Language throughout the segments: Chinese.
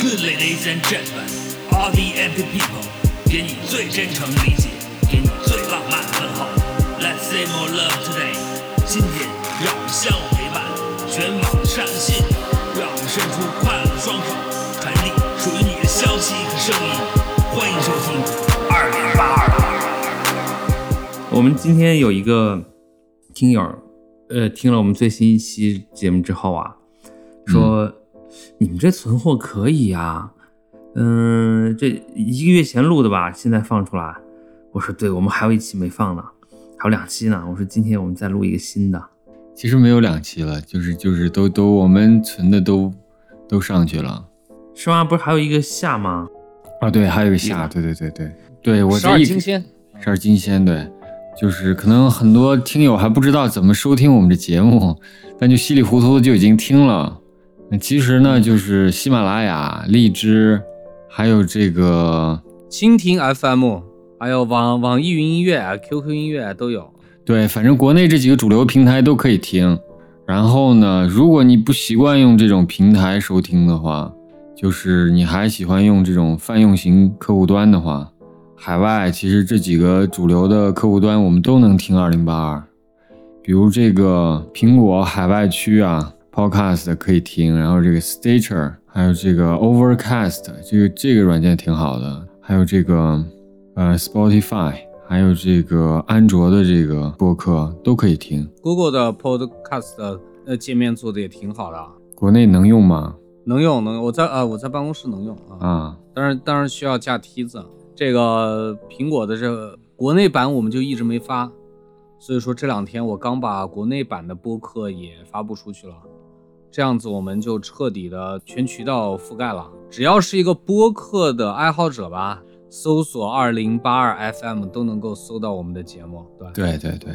Good ladies and gentlemen, all the empty people，给你最真诚理解，给你最浪漫的问候。Let's say more love today。今天让我们相互陪伴，全网的上线，让我们伸出快乐的双手，传递属于你的消息和声音。欢迎收听二零八二。我们今天有一个听友，呃，听了我们最新一期节目之后啊，说、你们这存货可以呀、嗯、这一个月前录的吧，现在放出来。我说对，我们还有一期没放呢，还有两期呢。我说今天我们再录一个新的。其实没有两期了，就是就是都都我们存的都都上去了是吗？不是还有一个夏吗？啊。对，还有一个夏，对对对对对，我十二这一金仙，十二金仙，对，就是可能很多听友还不知道怎么收听我们的节目，但就稀里糊涂的就已经听了。那其实呢，就是喜马拉雅、荔枝，还有这个蜻蜓 FM，还有网网易云音乐、QQ 音乐都有。对，反正国内这几个主流平台都可以听。然后呢，如果你不习惯用这种平台收听的话，就是你还喜欢用这种泛用型客户端的话，海外其实这几个主流的客户端我们都能听二零八二。比如这个苹果海外区啊，Podcast 可以听，然后这个 Stitcher，还有这个 Overcast，这个这个软件挺好的，还有这个呃 Spotify，还有这个安卓的这个播客都可以听。Google 的 Podcast 的呃界面做的也挺好的，国内能用吗？能用能用。我在呃我在办公室能用啊，啊，当然当然需要架梯子。这个苹果的这个国内版我们就一直没发，所以说这两天我刚把国内版的播客也发布出去了，这样子我们就彻底的全渠道覆盖了。只要是一个播客的爱好者吧，搜索二零八二 FM 都能够搜到我们的节目。对，对对对，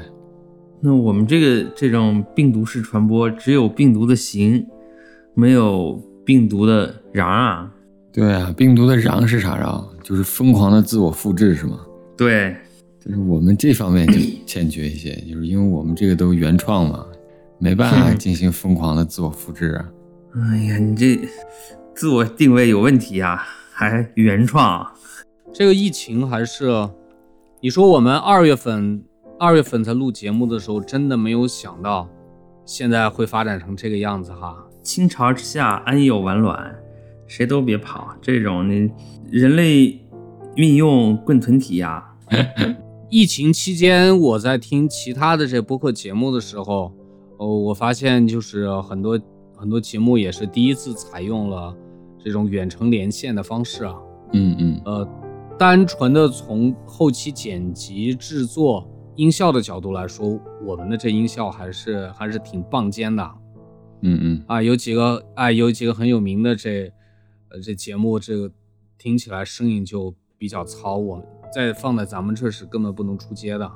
那我们这个这种病毒式传播，只有病毒的形，没有病毒的瓤啊。对啊，病毒的瓤是啥瓤？就是疯狂的自我复制是吗？对，就是我们这方面就欠缺一些，就是因为我们这个都原创嘛，没办法 进行疯狂的自我复制啊。哎呀，你这自我定位有问题啊，还原创。这个疫情还是，你说我们二月份二月份才录节目的时候，真的没有想到，现在会发展成这个样子哈。倾巢之下，安有完卵，谁都别跑。这种你人类运用棍臀体呀、疫情期间，我在听其他的这播客节目的时候，哦，我发现就是很多很多节目也是第一次采用了这种远程连线的方式啊。嗯嗯呃，单纯的从后期剪辑、制作、音效的角度来说，我们的这音效还是还是挺棒尖的嗯嗯，啊。有几个啊，有几个很有名的这呃这节目，这个听起来声音就比较糙，我们再放在咱们这是根本不能出街的。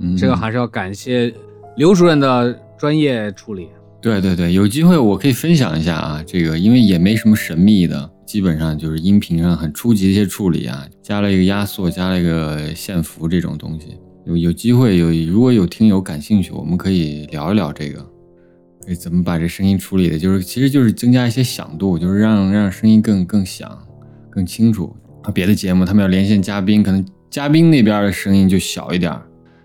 嗯这个还是要感谢刘主任的专业处理。对对对，有机会我可以分享一下啊，这个因为也没什么神秘的，基本上就是音频上很初级的一些处理啊，加了一个压缩，加了一个线幅这种东西。有有机会有如果有听友感兴趣，我们可以聊一聊这个，哎怎么把这声音处理的，就是其实就是增加一些响度，就是让让声音更更响、更清楚。啊，别的节目他们要连线嘉宾，可能嘉宾那边的声音就小一点，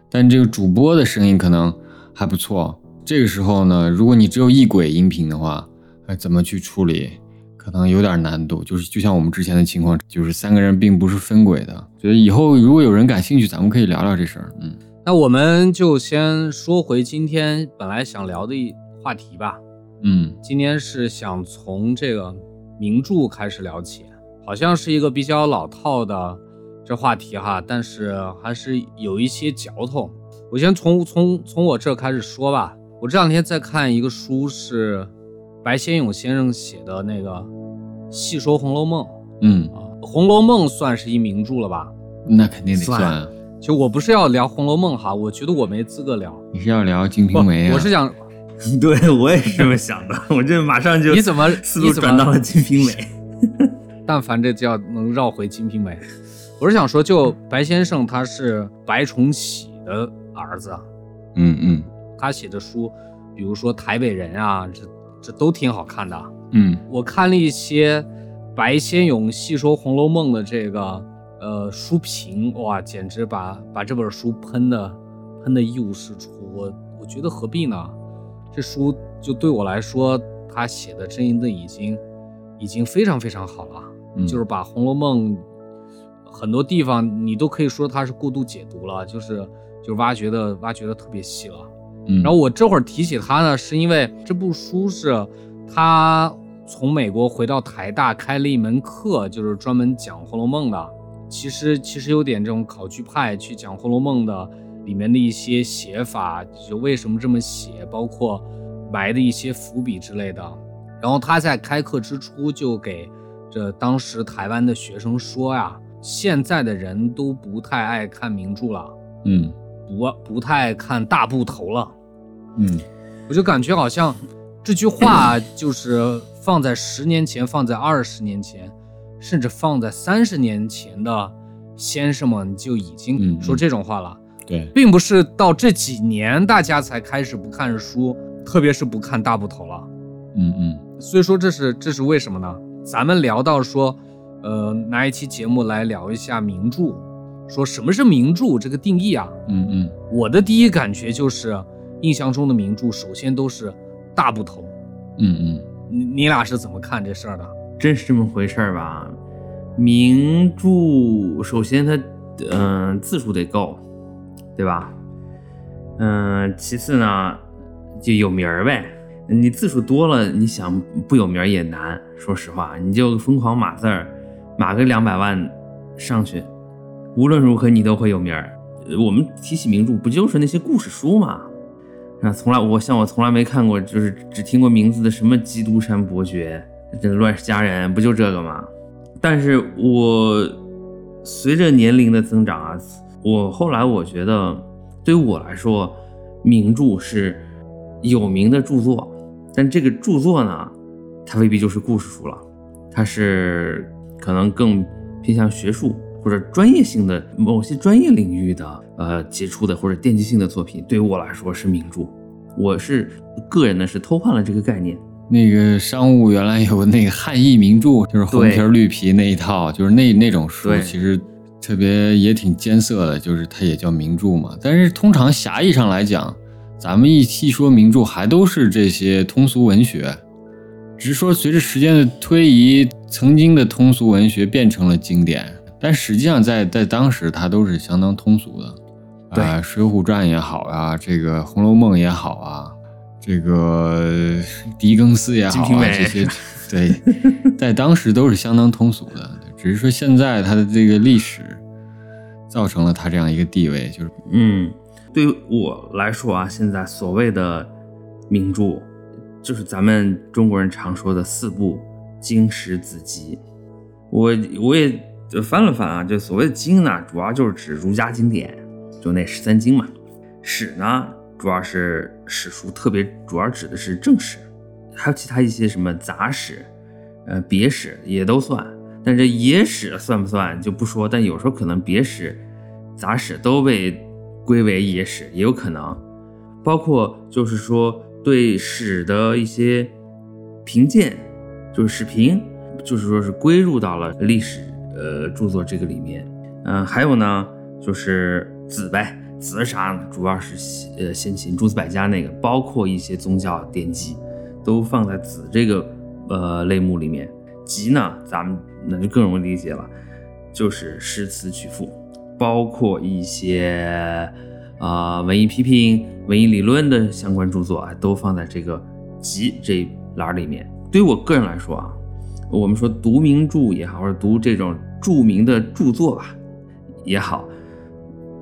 但这个主播的声音可能还不错。这个时候呢，如果你只有一轨音频的话，哎，怎么去处理，可能有点难度。就是就像我们之前的情况，就是三个人并不是分轨的。觉得以后如果有人感兴趣，咱们可以聊聊这事儿。嗯那我们就先说回今天本来想聊的一话题吧。嗯今天是想从这个名著开始聊起，好像是一个比较老套的这话题哈，但是还是有一些嚼头。我先从从从我这开始说吧。我这两天在看一个书，是白先勇先生写的那个《细说红楼梦》嗯，啊，《红楼梦》算是一名著了吧？那肯定得算算啊。就我不是要聊《红楼梦》哈，我觉得我没资格聊。你是要聊《金瓶梅》啊？我是想，对我也是这么想的，我这马上就你怎么思路转到了《金瓶梅 》但凡这就要能绕回《金瓶梅》。我是想说，就白先生他是白崇禧的儿子，嗯嗯他写的书，比如说《台北人》啊，这这都挺好看的。嗯我看了一些白先勇细说《红楼梦》的这个呃书评，哇，简直把把这本书喷的喷的一无是处。我我觉得何必呢？这书就对我来说，他写的真的已经已经非常非常好了，嗯就是把《红楼梦》很多地方你都可以说它是过度解读了，就是就挖掘的挖掘的特别细了。嗯，然后我这会儿提起他呢，是因为这部书是他从美国回到台大开了一门课，就是专门讲《红楼梦》的。其实其实有点这种考据派去讲《红楼梦》的里面的一些写法，就为什么这么写，包括埋的一些伏笔之类的。然后他在开课之初就给这当时台湾的学生说呀，现在的人都不太爱看名著了，嗯不不太看大部头了。嗯我就感觉好像这句话就是放在十年前、放在二十年前，甚至放在三十年前的先生们就已经说这种话了，对，并不是到这几年大家才开始不看书，特别是不看大部头了。嗯嗯所以说这是这是为什么呢？咱们聊到说，呃，拿一期节目来聊一下名著，说什么是名著这个定义啊？嗯嗯我的第一感觉就是，印象中的名著首先都是大部头。嗯嗯你你俩是怎么看这事儿的？真是这么回事儿吧？名著首先它，嗯、字数得够，对吧？嗯、其次呢，就有名儿呗。你字数多了，你想不有名儿也难。说实话，你就疯狂码字儿，码个两百万上去，无论如何你都会有名儿。我们提起名著，不就是那些故事书吗？啊，从来我像我从来没看过，就是只听过名字的什么《基督山伯爵》，这《乱世佳人》，不就这个吗？但是我随着年龄的增长啊，我后来我觉得，对于我来说，名著是有名的著作，但这个著作呢，它未必就是故事书了，它是可能更偏向学术或者专业性的某些专业领域的呃杰出的或者奠基性的作品，对于我来说是名著。我是个人呢是偷换了这个概念，那个商务原来有那个汉译名著，就是红皮儿绿皮那一套，就是那那种书，其实特别也挺艰涩的，就是它也叫名著嘛。但是通常狭义上来讲，咱们一一说名著，还都是这些通俗文学，只是说随着时间的推移，曾经的通俗文学变成了经典，但实际上在在当时它都是相当通俗的。对啊，水浒传》也好啊，这个《红楼梦》也好啊，这个狄更斯也好啊，这些对，在当时都是相当通俗的，只是说现在它的这个历史造成了它这样一个地位，就是嗯，对于我来说啊，现在所谓的名著，就是咱们中国人常说的四部经史子集。我我也就翻了翻啊，就所谓的经呢，主要就是指儒家经典，就那十三经嘛。史呢，主要是史书，特别主要指的是正史，还有其他一些什么杂史、呃别史也都算。但这野史算不算就不说，但有时候可能别史、杂史都被归为野史，也有可能。包括就是说对史的一些评鉴，就是史评，就是说是归入到了历史呃著作这个里面。嗯、还有呢，就是子呗，子啥？主要是呃先秦诸子百家那个，包括一些宗教典籍，都放在子这个呃类目里面。集呢，咱们那就更容易理解了，就是诗词曲赋，包括一些啊、文艺批评、文艺理论的相关著作啊，都放在这个集这一栏里面。对于我个人来说啊，我们说读名著也好，或者读这种著名的著作吧也好，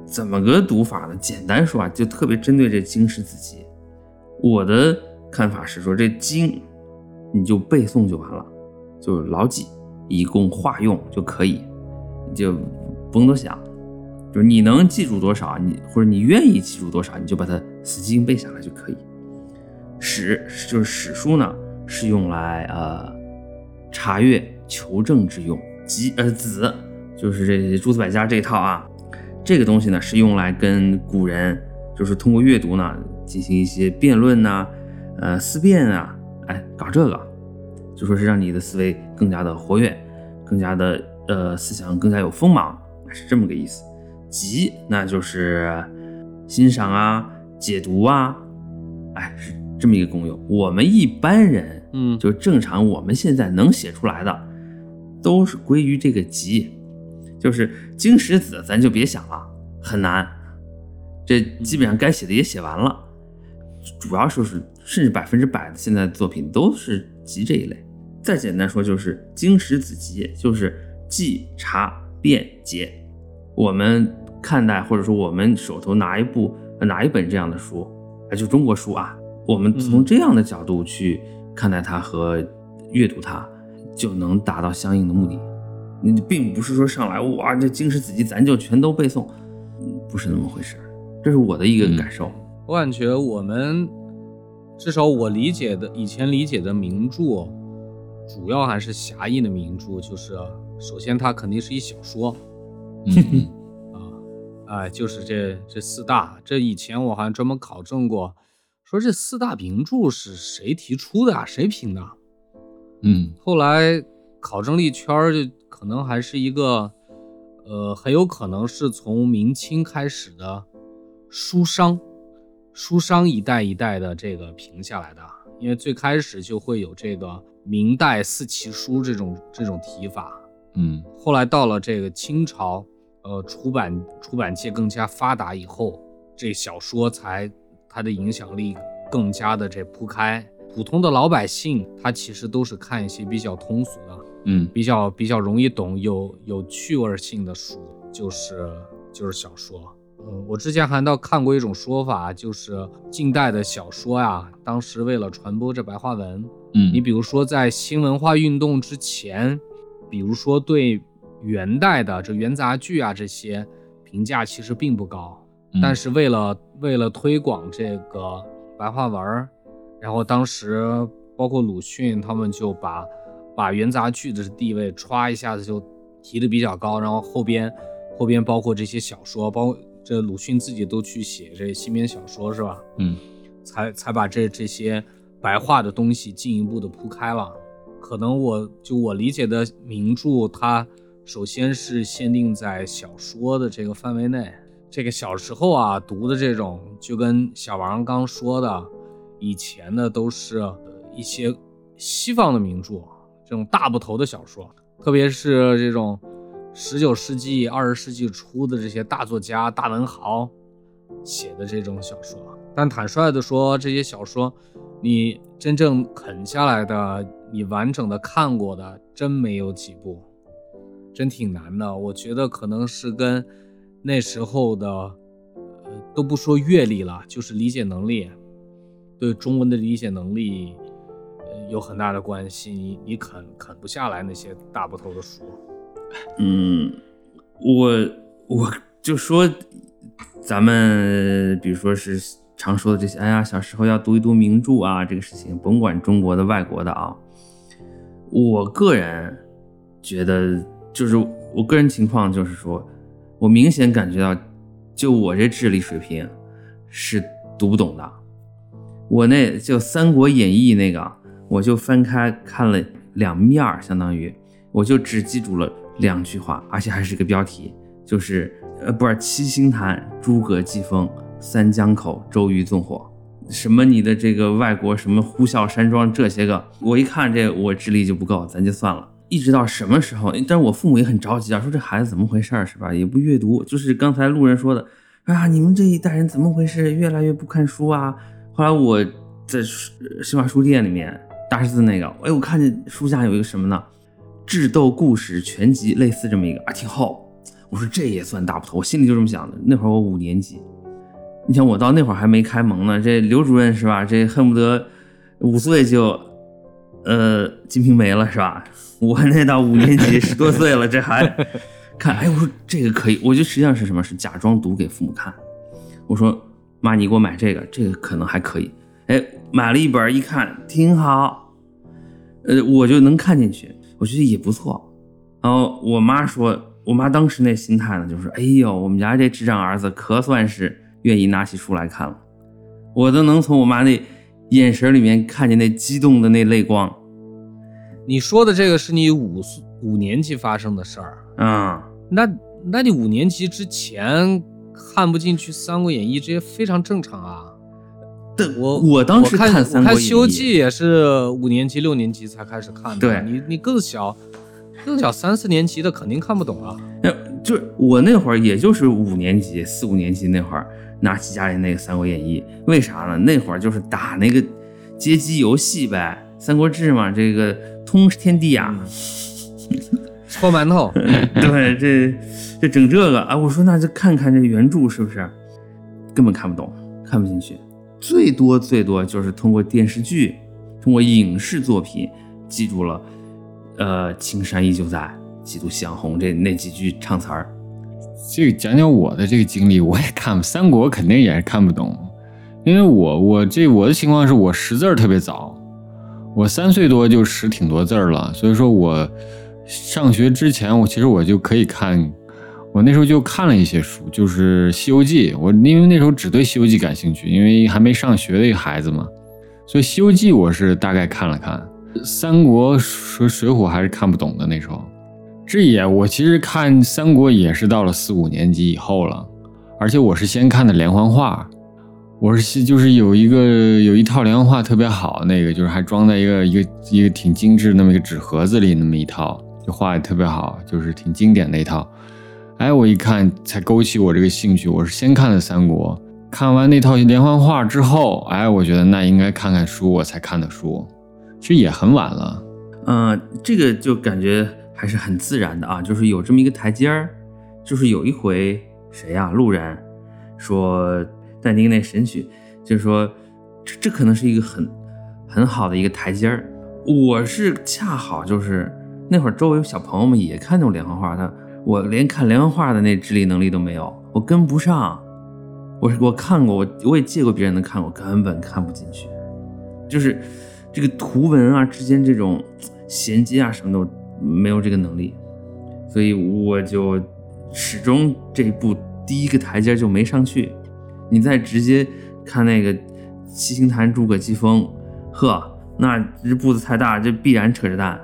怎么个读法呢？简单说啊，就特别针对这经史子集。我的看法是说，这经你就背诵就完了，就牢记，以供化用就可以，就不用多想。就是你能记住多少，你或者你愿意记住多少，你就把它死记硬背下来就可以。史就是史书呢，是用来呃 查阅求证之用。集呃子就是这些诸子百家这一套啊，这个东西呢是用来跟古人就是通过阅读呢进行一些辩论呐、呃思辨啊，哎搞这个，就说是让你的思维更加的活跃，更加的呃思想更加有锋芒，是这么个意思。集那就是欣赏啊、解读啊，哎，是这么一个功用。我们一般人，嗯就正常我们现在能写出来的，都是归于这个集，就是经史子，咱就别想了，很难。这基本上该写的也写完了，主要就是甚至百分之百的现在的作品都是集这一类。再简单说就是经史子集，就是记、查、辨、解。我们看待或者说我们手头拿一部呃拿一本这样的书，啊，就中国书啊，我们从这样的角度去看待它和阅读它，就能达到相应的目的。你并不是说上来哇，这经史子集咱就全都背诵，嗯不是那么回事儿。这是我的一个感受。我感觉我们至少我理解的以前理解的名著，主要还是狭义的名著，就是首先它肯定是一小说嗯 啊，哎，就是这这四大。这以前我还专门考证过，说这四大名著是谁提出的啊？谁评的？嗯后来考证了一圈儿，就可能还是一个，呃，很有可能是从明清开始的书商，书商一代一代的这个评下来的。因为最开始就会有这个明代四奇书这种这种提法，嗯后来到了这个清朝，呃，出版出版界更加发达以后，这小说才它的影响力更加的这铺开。普通的老百姓，他其实都是看一些比较通俗的、嗯比较比较容易懂、有有趣味性的书，就是就是小说。嗯，我之前还到看过一种说法，就是近代的小说呀，当时为了传播这白话文，嗯，你比如说在新文化运动之前，比如说对元代的这元杂剧啊这些评价其实并不高，嗯但是为了为了推广这个白话文儿，然后当时包括鲁迅他们就把把元杂剧的地位歘一下子就提的比较高，然后后边后边包括这些小说，包括这鲁迅自己都去写这新编小说是吧？嗯才才把这这些白话的东西进一步的铺开了。可能我就我理解的名著，它首先是限定在小说的这个范围内。这个小时候啊读的这种，就跟小王刚说的，以前的都是一些西方的名著，这种大部头的小说，特别是这种十九世纪、二十世纪初的这些大作家、大文豪写的这种小说。但坦率的说，这些小说，你真正啃下来的，你完整的看过的，真没有几部，真挺难的。我觉得可能是跟那时候的，呃，都不说阅历了，就是理解能力，对中文的理解能力，有很大的关系。你你啃啃不下来那些大部头的书。嗯，我我就说，咱们比如说是常说的这些，哎呀，小时候要读一读名著啊，这个事情，甭管中国的、外国的啊，我个人觉得，就是我个人情况就是说，我明显感觉到，就我这智力水平是读不懂的。我那就《三国演义》那个，我就翻开看了两面儿，相当于我就只记住了两句话，而且还是个标题，就是呃，不是七星坛诸葛祭风，三江口周瑜纵火，什么你的这个外国什么呼啸山庄这些个，我一看这我智力就不够，咱就算了。一直到什么时候？但是我父母也很着急啊，说这孩子怎么回事儿是吧？也不阅读，就是刚才路人说的啊，你们这一代人怎么回事？越来越不看书啊。后来我在书新华书店里面大十字那个，哎，我看见书架有一个什么呢？《智斗故事全集》，类似这么一个啊，挺厚。我说这也算大不头，我心里就这么想的。那会儿我五年级，你想我到那会儿还没开蒙呢，这刘主任是吧？这恨不得五岁就呃《金瓶梅》了是吧？我那到五年级十多岁了，这还看？哎，我说这个可以，我就实际上是什么？是假装读给父母看。我说妈，你给我买这个，这个可能还可以。哎，买了一本一看挺好，呃，我就能看进去，我觉得也不错。然后我妈说，我妈当时那心态呢，就是哎呦，我们家这智障儿子可算是愿意拿起书来看了，我都能从我妈那眼神里面看见那激动的那泪光。你说的这个是你五岁五年级发生的事儿，嗯，那那你五年级之前看不进去《三国演义》，这些非常正常啊。但我我当时看看《三国演义西游记》也是五年级六年级才开始看的，对你你更小，更小三四年级的肯定看不懂啊。那就是我那会儿，也就是五年级、四五年级那会儿，拿起家里那个《三国演义》，为啥呢？那会儿就是打那个街机游戏呗，《三国志》嘛，这个通天地啊，搓馒头，对，这这整这个。啊，我说那就看看这原著是不是，根本看不懂，看不进去，最多最多就是通过电视剧，通过影视作品记住了，呃，青山依旧在，几度夕阳红这那几句唱词儿。这个讲讲我的这个经历，我也看三国肯定也是看不懂，因为我我这我的情况是我识字儿特别早，我三岁多就识挺多字儿了，所以说我上学之前我其实我就可以看，我那时候就看了一些书，就是《西游记》，我因为那时候只对《西游记》感兴趣，因为还没上学的一个孩子嘛，所以《西游记》我是大概看了看，三国水水浒还是看不懂的那时候。这也我其实看三国也是到了四五年级以后了，而且我是先看的连环画，我是就是有一个有一套连环画特别好，那个就是还装在一个一个一个挺精致那么一个纸盒子里那么一套，就画的特别好，就是挺经典的一套。哎，我一看才勾起我这个兴趣，我是先看的三国，看完那套连环画之后，哎，我觉得那应该看看书，我才看的书，其实也很晚了。嗯，这个就感觉还是很自然的啊，就是有这么一个台阶儿，就是有一回谁呀、路人说但丁那神曲，就是说这这可能是一个很很好的一个台阶儿。我是恰好就是那会儿周围有小朋友们也看那种连环画，他我连看连环画的那智力能力都没有，我跟不上。我我看过，我我也借过别人的看过，根本看不进去。就是这个图文啊之间这种衔接啊什么的，没有这个能力，所以我就始终这步第一个台阶就没上去。你再直接看那个七星坛诸葛疾风，呵，那这步子太大，这必然扯着蛋；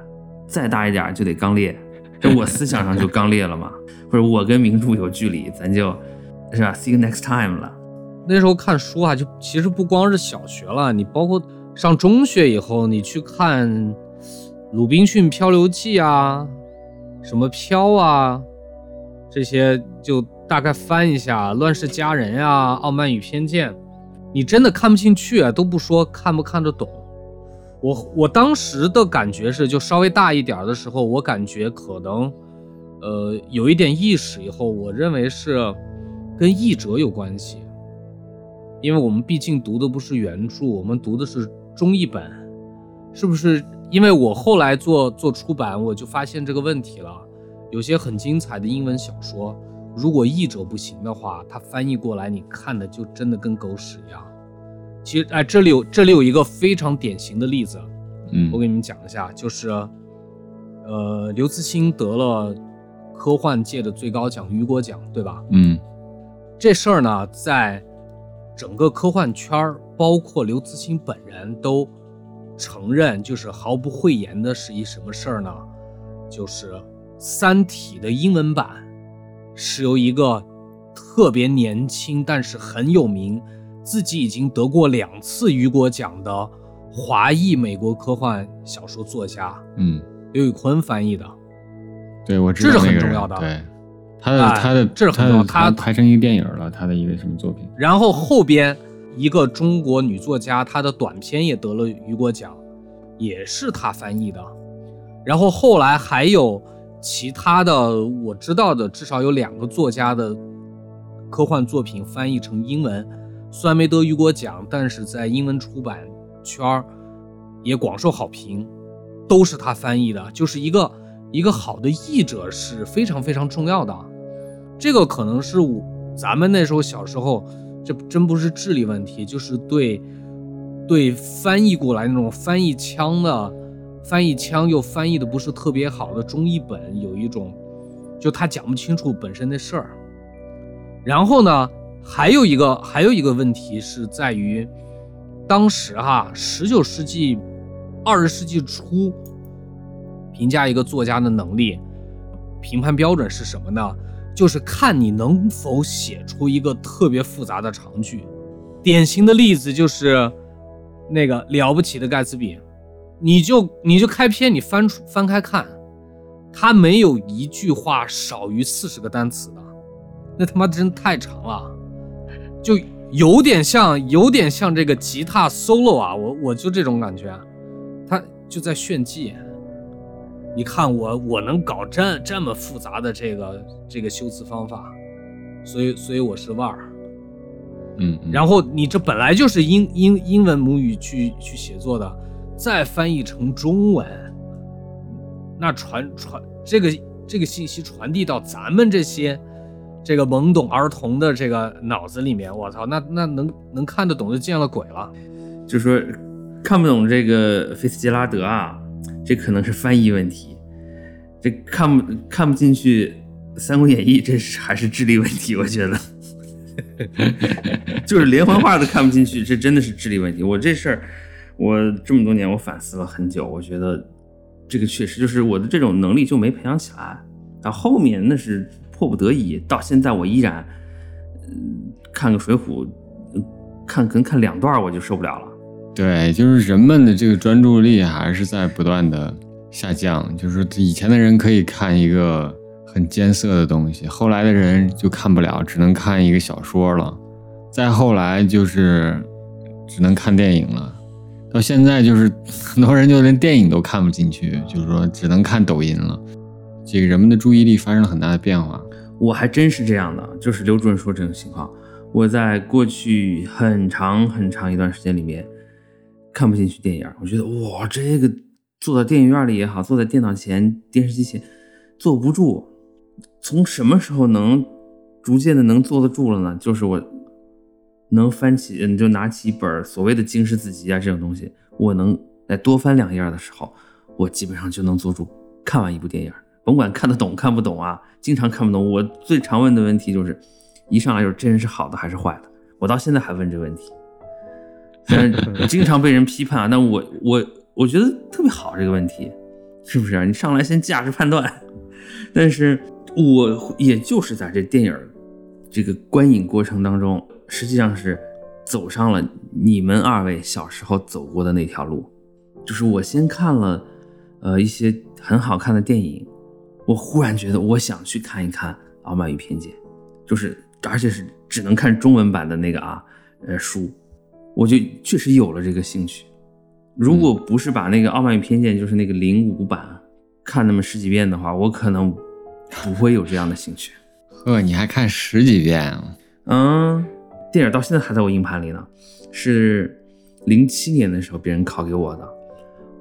再大一点就得刚烈，这我思想上就刚烈了嘛。或者我跟名著有距离，咱就是吧，see you next time 了。那时候看书啊，就其实不光是小学了，你包括上中学以后，你去看《鲁滨逊漂流记》啊，什么漂啊，这些就大概翻一下，《乱世佳人》呀，《傲慢与偏见》，你真的看不进去啊，都不说看不看得懂。我我当时的感觉是，就稍微大一点的时候，我感觉可能，呃，有一点意识以后，我认为是跟译者有关系。因为我们毕竟读的不是原著，我们读的是中译本，是不是？因为我后来做做出版，我就发现这个问题了。有些很精彩的英文小说，如果译者不行的话，它翻译过来你看的就真的跟狗屎一样。其实，哎，这里有这里有一个非常典型的例子，嗯我给你们讲一下，就是，呃，刘慈欣得了科幻界的最高奖雨果奖，对吧？嗯这事儿呢，在整个科幻圈儿，包括刘慈欣本人都承认，就是毫不讳言的是一什么事儿呢？就是《三体》的英文版是由一个特别年轻但是很有名，自己已经得过两次雨果奖的华裔美国科幻小说作家嗯，刘宇昆翻译的。对，我知道这是很重要的对，他的、哎他的这是很重要他拍成一个电影了，他的一个什么作品？然后后边一个中国女作家，她的短篇也得了雨果奖，也是她翻译的。然后后来还有其他的我知道的，至少有两个作家的科幻作品翻译成英文，虽然没得雨果奖，但是在英文出版圈儿也广受好评，都是她翻译的。就是一个一个好的译者是非常非常重要的。这个可能是我咱们那时候小时候，这真不是智力问题，就是对对翻译过来那种翻译腔的翻译腔又翻译的不是特别好的中译本，有一种就他讲不清楚本身的事儿。然后呢，还有一个还有一个问题是在于，当时哈，十九世纪、二十世纪初，评价一个作家的能力，评判标准是什么呢？就是看你能否写出一个特别复杂的长句。典型的例子就是那个了不起的盖茨比，你就你就开篇你翻出翻开看，他没有一句话少于四十个单词的，那他妈真太长了，就有点像有点像这个吉他 solo 啊，我我就这种感觉，他就在炫技。你看我我能搞这这么复杂的这个这个修辞方法，所以所以我是腕儿。嗯，嗯然后你这本来就是英英英文母语去去写作的，再翻译成中文，那传传这个这个信息传递到咱们这些这个懵懂儿童的这个脑子里面，我操，那那能能看得懂就见了鬼了。就说看不懂这个菲斯杰拉德啊，这可能是翻译问题；这看不看不进去《三国演义》，这是还是智力问题，我觉得。就是连环画都看不进去，这真的是智力问题。我这事儿，我这么多年我反思了很久，我觉得这个确实就是我的这种能力就没培养起来。到后面那是迫不得已，到现在我依然，嗯，看个《水浒》，看可能看两段我就受不了了。对，就是人们的这个专注力还是在不断的下降。就是以前的人可以看一个很艰涩的东西，后来的人就看不了，只能看一个小说了。再后来就是只能看电影了。到现在就是很多人就连电影都看不进去，就是说只能看抖音了。这个人们的注意力发生了很大的变化。我还真是这样的，就是刘主任说这种情况，我在过去很长很长一段时间里面看不进去电影，我觉得哇，这个坐在电影院里也好，坐在电脑前、电视机前坐不住。从什么时候能逐渐的能坐得住了呢？就是我能翻起，你就拿起一本所谓的经世子集啊这种东西，我能再多翻两页的时候，我基本上就能坐住看完一部电影。甭管看得懂看不懂啊，经常看不懂。我最常问的问题就是，一上来就是这人是好的还是坏的？我到现在还问这问题，虽然经常被人批判啊，但我我我觉得特别好这个问题，是不是啊？你上来先价值判断，但是我也就是在这电影这个观影过程当中，实际上是走上了你们二位小时候走过的那条路，就是我先看了呃一些很好看的电影。我忽然觉得我想去看一看《傲慢与偏见》，就是而且是只能看中文版的那个啊，呃书，我就确实有了这个兴趣。如果不是把那个《傲慢与偏见》就是那个零五版看那么十几遍的话，我可能不会有这样的兴趣。呵，你还看十几遍啊？嗯，电影到现在还在我硬盘里呢，是零七年的时候别人拷给我的。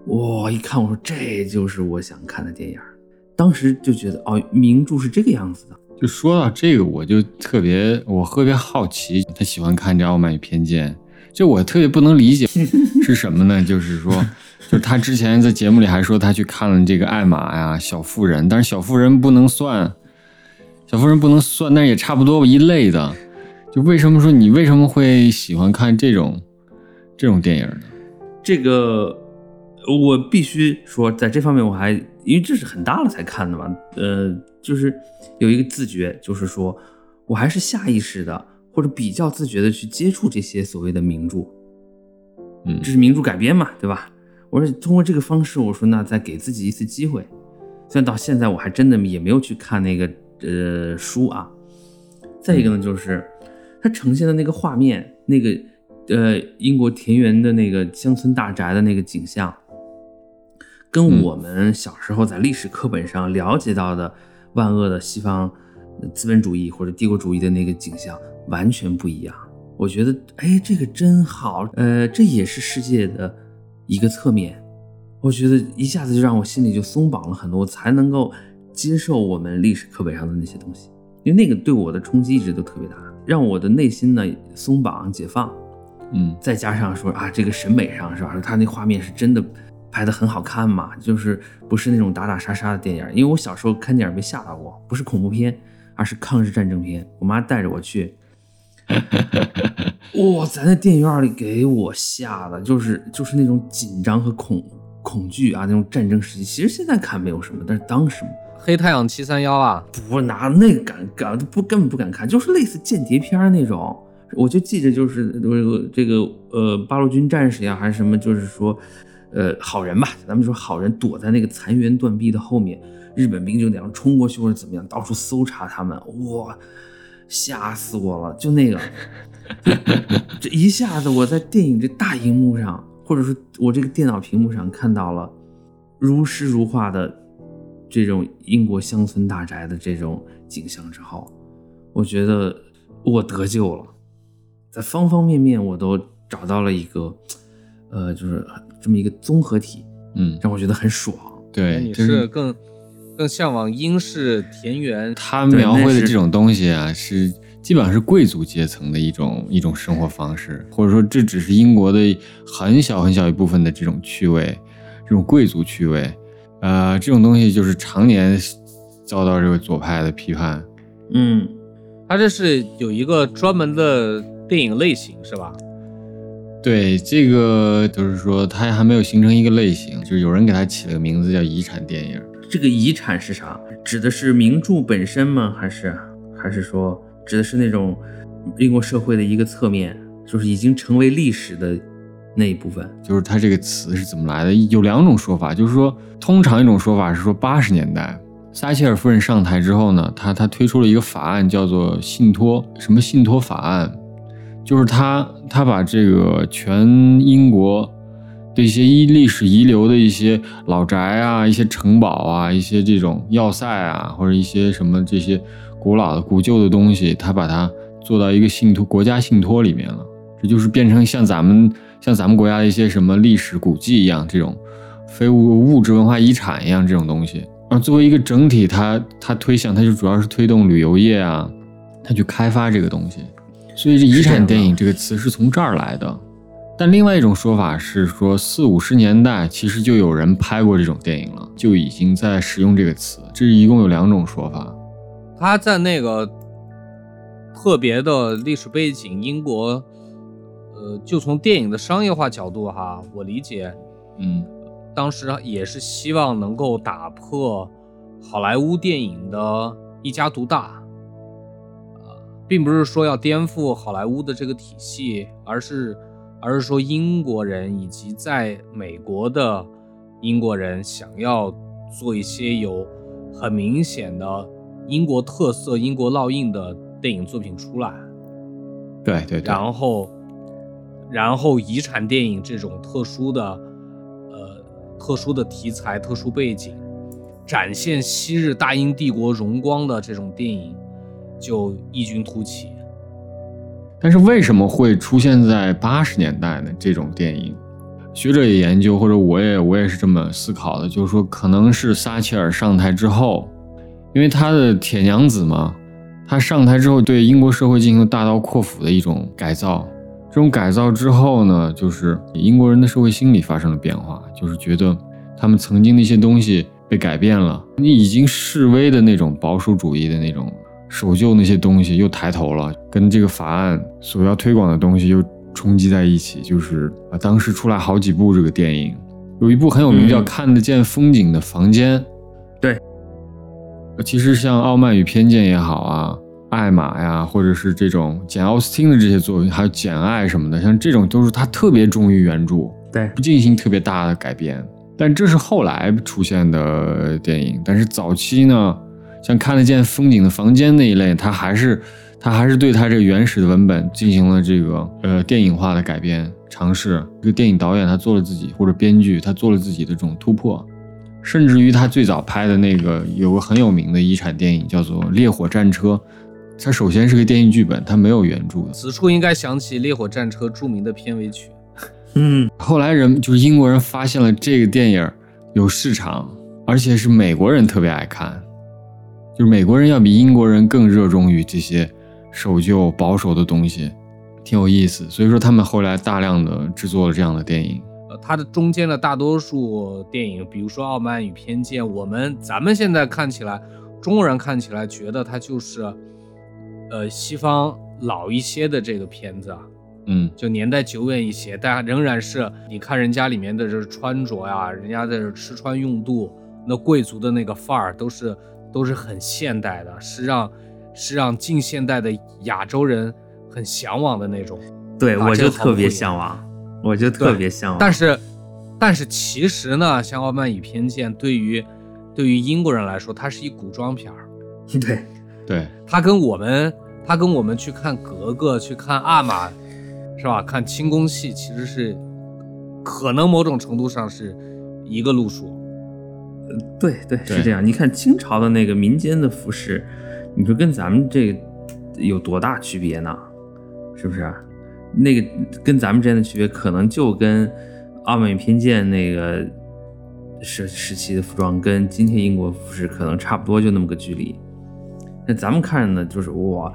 哇，一看我说这就是我想看的电影。当时就觉得哦，名著是这个样子的。就说到这个，我就特别我特别好奇，他喜欢看这《傲慢与偏见》，就我特别不能理解 是什么呢？就是说，就是他之前在节目里还说他去看了这个《艾玛》呀，《小妇人》，但是《小妇人》不能算，《小妇人》不能算，但也差不多一类的。就为什么说你为什么会喜欢看这种这种电影呢？这个我必须说，在这方面我还因为这是很大了才看的嘛，呃，就是有一个自觉，就是说我还是下意识的或者比较自觉的去接触这些所谓的名著，嗯这是名著改编嘛，对吧？我说通过这个方式，我说那再给自己一次机会。虽然到现在我还真的也没有去看那个呃书啊。再一个呢，就是它呈现的那个画面，那个呃英国田园的那个乡村大宅的那个景象，跟嗯我们小时候在历史课本上了解到的万恶的西方呃资本主义或者帝国主义的那个景象完全不一样。我觉得，哎，这个真好，呃，这也是世界的一个侧面。我觉得一下子就让我心里就松绑了很多，我才能够接受我们历史课本上的那些东西，因为那个对我的冲击一直都特别大，让我的内心呢松绑解放。嗯再加上说啊，这个审美上是吧？他那画面是真的拍的很好看嘛，就是不是那种打打杀杀的电影。因为我小时候看电影被吓到过，不是恐怖片，而是抗日战争片。我妈带着我去，哇，在那电影院里给我吓的，就是就是那种紧张和恐恐惧啊，那种战争时期，其实现在看没有什么，但是当时黑太阳七三幺啊，不拿那个敢敢不根本不敢看，就是类似间谍片儿那种。我就记着就是这个这个呃八路军战士呀，还是什么，就是说呃好人吧，咱们说好人躲在那个残垣断壁的后面，日本兵就那样冲过去或者怎么样，到处搜查他们，哇，吓死我了！就那个，这一下子我在电影这大荧幕上，或者说我这个电脑屏幕上看到了如诗如画的这种英国乡村大宅的这种景象之后，我觉得我得救了，在方方面面我都找到了一个，呃，就是这么一个综合体，嗯，让我觉得很爽。对，你就是更更向往英式田园，他描绘的这种东西啊，是基本上是贵族阶层的一种一种生活方式，或者说这只是英国的很小很小一部分的这种趣味，这种贵族趣味，呃，这种东西就是常年遭到这个左派的批判。嗯，他这是有一个专门的电影类型是吧？对，这个就是说它还没有形成一个类型，就是有人给它起了个名字叫遗产电影。这个遗产是啥？指的是名著本身吗？还是还是说指的是那种英国社会的一个侧面，就是已经成为历史的那一部分？就是它这个词是怎么来的？有两种说法，就是说，通常一种说法是说八十年代撒切尔夫人上台之后呢，她她推出了一个法案，叫做信托什么信托法案，就是她她把这个全英国的一些遗历史遗留的一些老宅啊、一些城堡啊、一些这种要塞啊，或者一些什么这些古老的古旧的东西，他把它做到一个信托国家信托里面了。这就是变成像咱们像咱们国家的一些什么历史古迹一样，这种非物物质文化遗产一样这种东西。然后作为一个整体，它它推向它就主要是推动旅游业啊，它去开发这个东西。所以这遗产电影这个词是从这儿来的。但另外一种说法是说，四五十年代其实就有人拍过这种电影了，就已经在使用这个词。这一共有两种说法。他在那个特别的历史背景，英国，呃，就从电影的商业化角度哈，我理解，嗯，当时也是希望能够打破好莱坞电影的一家独大，呃，并不是说要颠覆好莱坞的这个体系，而是而是说英国人以及在美国的英国人想要做一些有很明显的英国特色、英国烙印的电影作品出来，对对对。然后，然后遗产电影这种特殊的，呃，特殊的题材、特殊背景，展现昔日大英帝国荣光的这种电影，就异军突起。但是为什么会出现在八十年代呢？这种电影，学者也研究，或者我也我也是这么思考的，就是说可能是撒切尔上台之后，因为他的铁娘子嘛，他上台之后对英国社会进行大刀阔斧的一种改造。这种改造之后呢，就是英国人的社会心理发生了变化，就是觉得他们曾经的一些东西被改变了，你已经示威的那种保守主义的那种。守旧那些东西又抬头了，跟这个法案所要推广的东西又冲击在一起，就是啊，当时出来好几部这个电影，有一部很有名叫《看得见风景的房间》。对，其实像《傲慢与偏见》也好啊，《艾玛》呀，或者是这种简·奥斯汀的这些作品，还有《简爱》什么的，像这种都是他特别忠于原著，对，不进行特别大的改编。但这是后来出现的电影，但是早期呢？像看得见风景的房间那一类，他还是他还是对他这个原始的文本进行了这个呃电影化的改编尝试。这个电影导演他做了自己，或者编剧他做了自己的这种突破，甚至于他最早拍的那个有个很有名的遗产电影叫做《烈火战车》，它首先是个电影剧本，它没有原著的。此处应该想起《烈火战车》著名的片尾曲。嗯，后来人就是英国人发现了这个电影有市场，而且是美国人特别爱看。就是美国人要比英国人更热衷于这些守旧保守的东西，挺有意思。所以说他们后来大量的制作了这样的电影。呃，它的中间的大多数电影，比如说《傲慢与偏见》，我们咱们现在看起来，中国人看起来觉得它就是，呃，西方老一些的这个片子啊，嗯就年代久远一些，但仍然是你看人家里面的这穿着呀，人家在这吃穿用度，那贵族的那个范儿都是都是很现代的，是让是让近现代的亚洲人很向往的那种。对，我就特别向往，我就特别向往。但是，但是其实呢，像《傲慢与偏见》对于对于英国人来说，它是一古装片儿，对，对，它跟我们它跟我们去看格格、去看阿玛，是吧？看清宫戏，其实是可能某种程度上是一个路数。对对对是这样。你看清朝的那个民间的服饰，你说跟咱们这个有多大区别呢？是不是？那个跟咱们之间的区别，可能就跟《傲慢与偏见》那个时时期的服装，跟今天英国服饰可能差不多，就那么个距离。那咱们看呢，就是哇，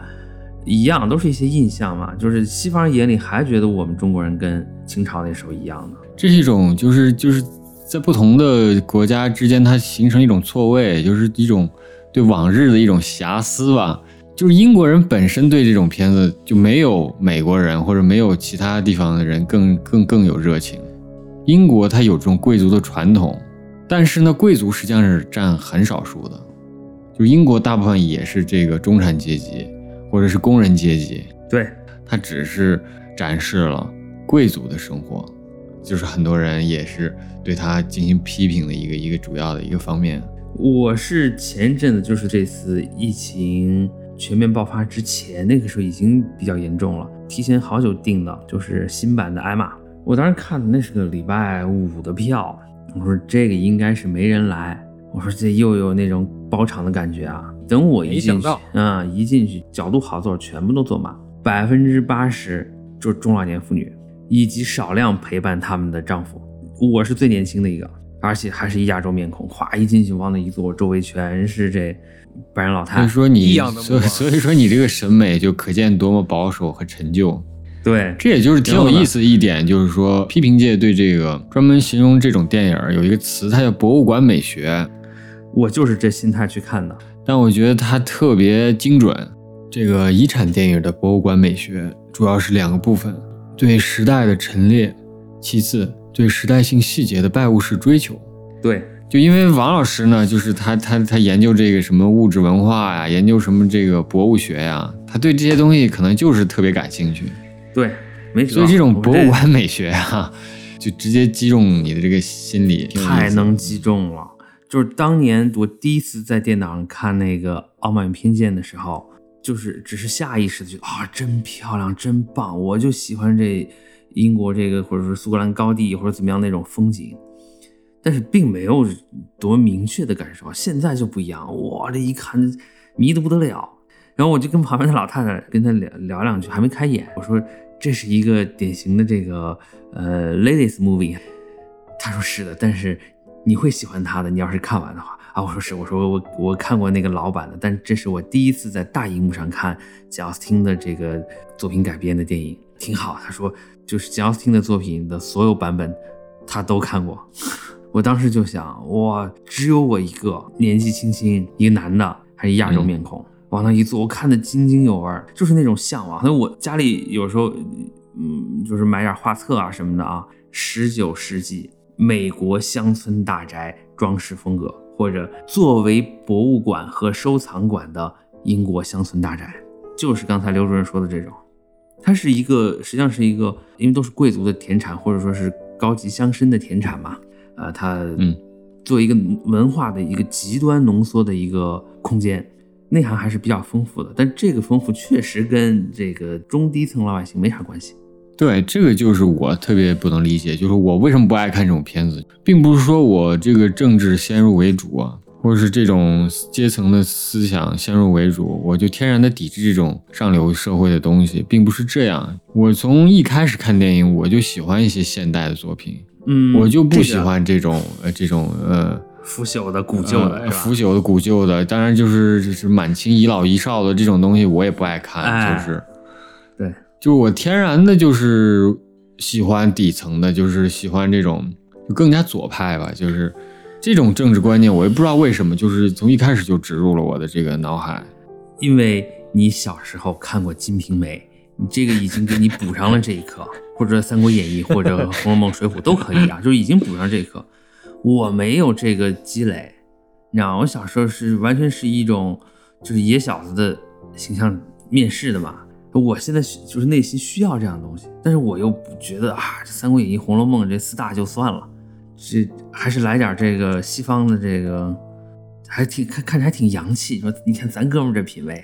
一样，都是一些印象嘛。就是西方人眼里还觉得我们中国人跟清朝那时候一样呢。这是一种就是就是在不同的国家之间，它形成一种错位，就是一种对往日的一种遐思吧。就是英国人本身对这种片子就没有美国人或者没有其他地方的人更更更有热情。英国它有这种贵族的传统，但是呢，贵族实际上是占很少数的。就英国大部分也是这个中产阶级或者是工人阶级，对，它只是展示了贵族的生活，就是很多人也是对他进行批评的一个一个主要的一个方面。我是前阵子就是这次疫情全面爆发之前，那个时候已经比较严重了，提前好久订的，就是新版的艾玛。我当时看的那是个礼拜五的票，我说这个应该是没人来，我说这又有那种包场的感觉啊。等我一进去啊、一进去角度好座全部都坐满，百分之八十就是中老年妇女，以及少量陪伴他们的丈夫。我是最年轻的一个，而且还是一亚洲面孔，哗一进去往那一坐，周围全是这白人老太太。所以说你异样的目所所以说你这个审美就可见多么保守和陈旧。对，这也就是挺有意思的一点，就是说批评界对这个专门形容这种电影有一个词，它叫博物馆美学。我就是这心态去看的。但我觉得它特别精准。这个遗产电影的博物馆美学主要是两个部分：对时代的陈列，其次对时代性细节的拜物式追求。对，就因为王老师呢，就是他他他研究这个什么物质文化呀，研究什么这个博物学呀，他对这些东西可能就是特别感兴趣。对，没辙。所以这种博物馆美学啊，就直接击中你的这个心理，太能击中了。就是当年我第一次在电脑上看那个《傲慢与偏见》的时候，就是只是下意识的觉得啊，真漂亮，真棒，我就喜欢这英国这个或者说苏格兰高地或者怎么样那种风景，但是并没有多明确的感受。现在就不一样，哇，这一看迷得不得了。然后我就跟旁边的老太太跟她聊聊两句，还没开眼，我说这是一个典型的这个呃 ladies movie，她说是的，但是你会喜欢它的，你要是看完的话啊，我说是，我说我我看过那个老版的，但这是我第一次在大荧幕上看贾奥斯汀的这个作品改编的电影，挺好。他说就是贾奥斯汀的作品的所有版本他都看过，我当时就想哇，只有我一个年纪轻轻一个男的，还是亚洲面孔。往那一坐，我看得津津有味儿，就是那种向往。那我家里有时候，嗯，就是买点画册啊什么的啊，十九世纪美国乡村大宅装饰风格，或者作为博物馆和收藏馆的英国乡村大宅，就是刚才刘主任说的这种。它是一个，实际上是一个，因为都是贵族的田产，或者说是高级乡绅的田产嘛，呃，它嗯，作为一个文化的一个极端浓缩的一个空间。内涵还是比较丰富的，但这个丰富确实跟这个中低层老百姓没啥关系。对，这个就是我特别不能理解，就是我为什么不爱看这种片子，并不是说我这个政治先入为主啊，或者是这种阶层的思想先入为主，我就天然的抵制这种上流社会的东西，并不是这样。我从一开始看电影，我就喜欢一些现代的作品，嗯我就不喜这个欢这种呃这种呃。腐朽的、古旧的，腐朽的、古旧的，当然就是就是满清遗老遗少的这种东西，我也不爱看，哎就是对，就是我天然的就是喜欢底层的，就是喜欢这种就更加左派吧，就是这种政治观念，我也不知道为什么，就是从一开始就植入了我的这个脑海。因为你小时候看过《金瓶梅》，你这个已经给你补上了这一课，或者《三国演义》或者《红楼梦》《水浒》都可以啊，就已经补上这一课。我没有这个积累，你知道，我小时候是完全是一种就是野小子的形象面试的嘛。我现在就是内心需要这样的东西，但是我又不觉得啊，这《三国演义》《红楼梦》这四大就算了，这还是来点这个西方的这个，还挺看看着还挺洋气。说你看咱哥们这品味，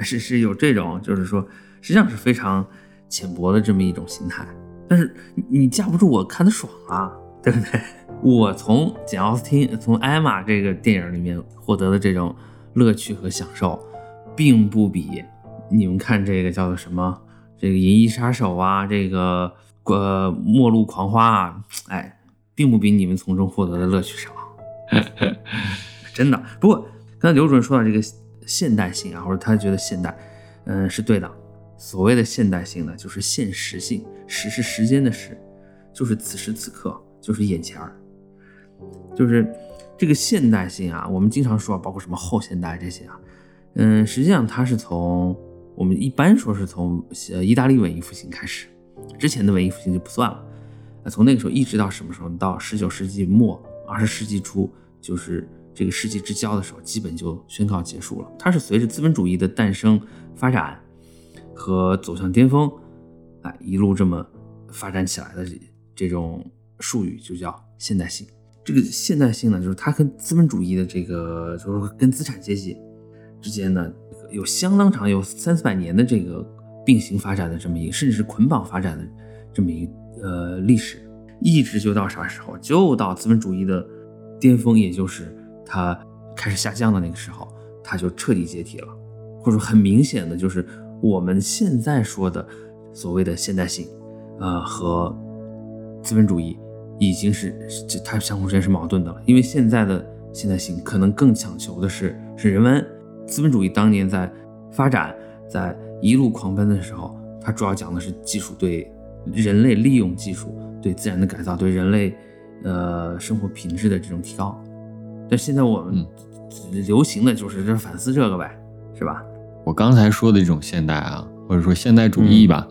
是是有这种，就是说实际上是非常浅薄的这么一种心态。但是你架不住我看的爽啊，对不对？我从简奥斯汀、从艾玛这个电影里面获得的这种乐趣和享受，并不比。你们看这个叫做什么？这个《银翼杀手》啊，这个呃《末路狂花》啊，哎，并不比你们从中获得的乐趣少，真的。不过刚才刘主任说到这个现代性啊，或者他觉得现代，嗯，是对的。所谓的现代性呢，就是现实性，时是时间的时，就是此时此刻，就是眼前儿，就是这个现代性啊。我们经常说，包括什么后现代这些啊，嗯，实际上它是从。我们一般说是从呃意大利文艺复兴开始，之前的文艺复兴就不算了。那从那个时候一直到什么时候？到十九世纪末二十世纪初，就是这个世纪之交的时候，基本就宣告结束了。它是随着资本主义的诞生、发展和走向巅峰，哎，一路这么发展起来的这种术语就叫现代性。这个现代性呢，就是它跟资本主义的这个，就是跟资产阶级之间呢。有相当长，有三四百年的这个并行发展的这么一个，甚至是捆绑发展的这么一呃历史，一直就到啥时候？就到资本主义的巅峰，也就是它开始下降的那个时候，它就彻底解体了，或者很明显的就是我们现在说的所谓的现代性，呃和资本主义已经是这它相互之间是矛盾的了，因为现在的现代性可能更强求的是是人文。资本主义当年在发展，在一路狂奔的时候，它主要讲的是技术对人类利用技术对自然的改造，对人类呃生活品质的这种提高。但现在我们流行的就是这反思这个呗，是吧？我刚才说的这种现代啊，或者说现代主义吧，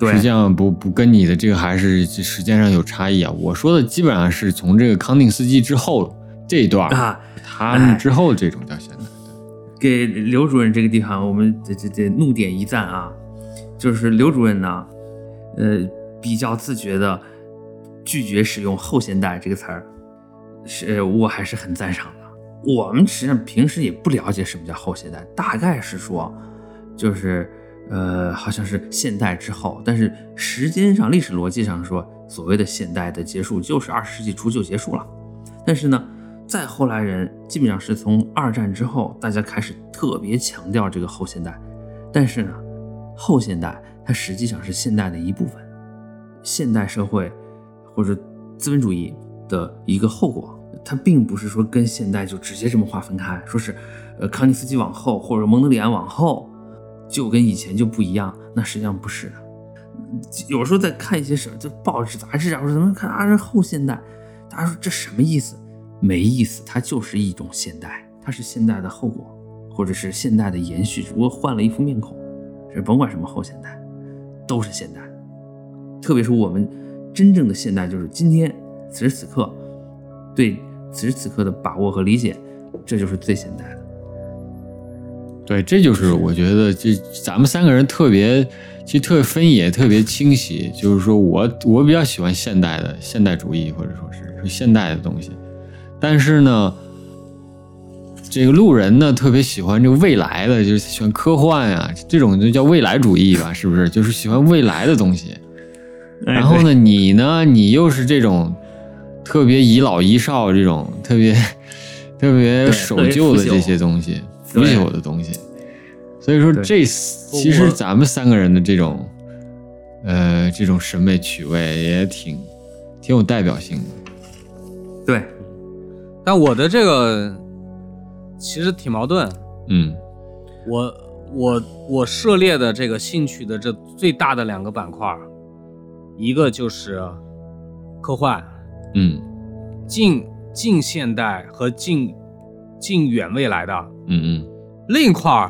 实际上不不跟你的这个还是时间上有差异啊。我说的基本上是从这个康定斯基之后这一段啊，他们之后这种叫现代。给刘主任这个地方，我们这这这怒点一赞啊！就是刘主任呢，呃，比较自觉的拒绝使用“后现代”这个词儿，是我还是很赞赏的。我们实际上平时也不了解什么叫后现代，大概是说，就是呃，好像是现代之后，但是时间上、历史逻辑上说，所谓的现代的结束就是二十世纪初就结束了，但是呢。再后来人基本上是从二战之后，大家开始特别强调这个后现代。但是呢，后现代它实际上是现代的一部分，现代社会或者资本主义的一个后果。它并不是说跟现代就直接这么划分开，说是呃康定斯基往后或者蒙德里安往后就跟以前就不一样。那实际上不是的。有时候在看一些什么就报纸杂志啊，或者怎么看啊，这后现代，大家说这什么意思？没意思，它就是一种现代，它是现代的后果，或者是现代的延续，只不过换了一副面孔。这甭管什么后现代，都是现代。特别是我们真正的现代，就是今天此时此刻，对此时此刻的把握和理解，这就是最现代的。对，这就是我觉得这咱们三个人特别，其实特别分野特别清晰。就是说我我比较喜欢现代的现代主义，或者说是是现代的东西。但是呢，这个路人呢特别喜欢这个未来的，就是喜欢科幻呀，这种就叫未来主义吧，是不是？就是喜欢未来的东西。然后呢，你呢，你又是这种特别遗老遗少这种特别 特别守旧的这些东西，腐朽的东西。所以说，这其实咱们三个人的这种呃这种审美趣味也挺挺有代表性的。对。但我的这个其实挺矛盾，嗯，我我我涉猎的这个兴趣的这最大的两个板块，一个就是科幻，嗯，近近现代和近近远未来的，嗯嗯，另一块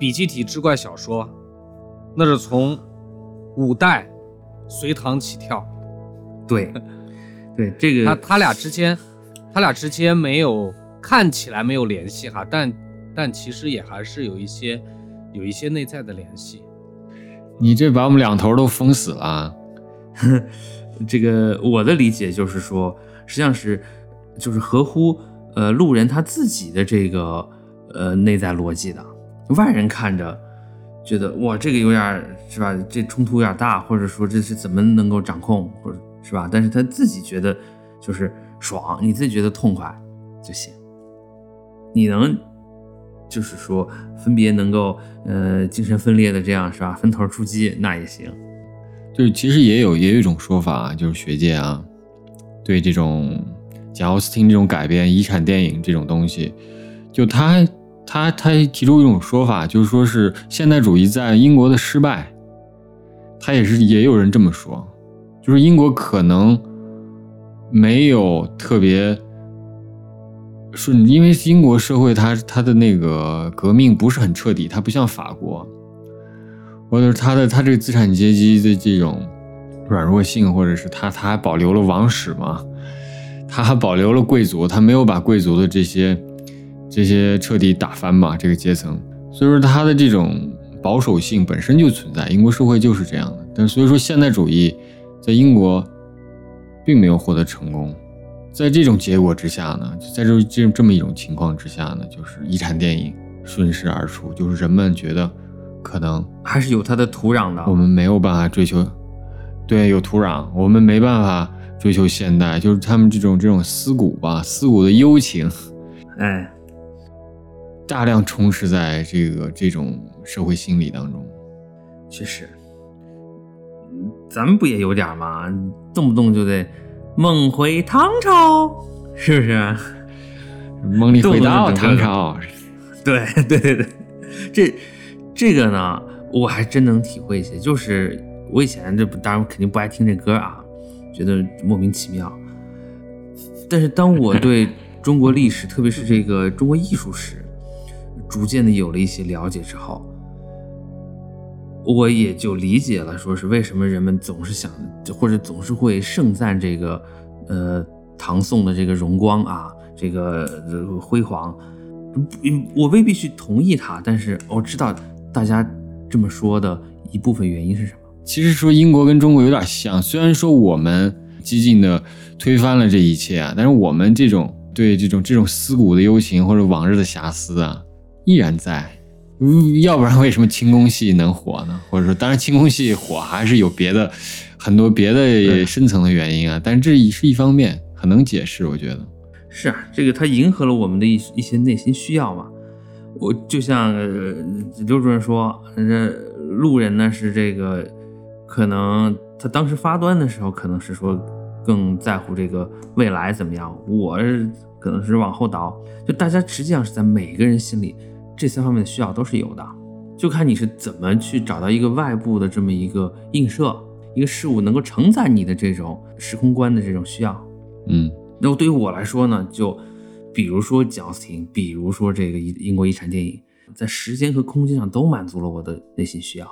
笔记体志怪小说，那是从五代隋唐起跳。对，对，这个他他俩之间，他俩之间没有看起来没有联系哈，但但其实也还是有一些有一些内在的联系。你这把我们两头都封死了。这个我的理解就是说，实际上是就是合乎呃路人他自己的这个呃内在逻辑的，外人看着觉得哇这个有点是吧，这冲突有点大，或者说这是怎么能够掌控，或者是吧？但是他自己觉得就是爽，你自己觉得痛快就行，你能就是说分别能够呃精神分裂的这样是吧，分头出击那也行。就是其实也有也有一种说法，就是学界啊，对这种贾奥斯汀这种改编遗产电影这种东西，就他他他提出一种说法，就是说是现代主义在英国的失败，他也是也有人这么说，就是英国可能没有特别顺，因为英国社会它它的那个革命不是很彻底，它不像法国。或者它的它这个资产阶级的这种软弱性，或者是它它还保留了王室嘛，他还保留了贵族，他没有把贵族的这些这些彻底打翻嘛，这个阶层，所以说他的这种保守性本身就存在，英国社会就是这样的。但所以说现代主义在英国并没有获得成功，在这种结果之下呢，在这这这么一种情况之下呢，就是遗产电影顺势而出，就是人们觉得。可能还是有它的土壤的。我们没有办法追求，对，有土壤，我们没办法追求现代，就是他们这种这种思古吧，思古的幽情，哎，大量充斥在这个这种社会心理当中。确实，咱们不也有点吗？动不动就得梦回唐朝，是不是？梦里回到唐朝。对 对对对，这。这个呢，我还真能体会一些。就是我以前这当然肯定不爱听这歌啊，觉得莫名其妙。但是当我对 中国历史，特别是这个中国艺术史，逐渐的有了一些了解之后，我也就理解了，说是为什么人们总是想，或者总是会盛赞这个呃唐宋的这个荣光啊，这个辉煌。我未必去同意他，但是我知道。大家这么说的一部分原因是什么？其实说英国跟中国有点像，虽然说我们激进的推翻了这一切啊，但是我们这种对这种这种思古的幽情或者往日的遐思啊，依然在。嗯，要不然为什么清宫戏能火呢？或者说，当然清宫戏火还是有别的很多别的深层的原因啊，但是这是一方面，很能解释，我觉得。是啊，这个它迎合了我们的一一些内心需要嘛。我就像刘主任说，这路人呢是这个，可能他当时发端的时候，可能是说更在乎这个未来怎么样。我可能是往后倒，就大家实际上是在每个人心里，这三方面的需要都是有的，就看你是怎么去找到一个外部的这么一个映射，一个事物能够承载你的这种时空观的这种需要。嗯，那么对于我来说呢，就。比如说贾斯汀，比如说这个英英国遗产电影，在时间和空间上都满足了我的内心需要。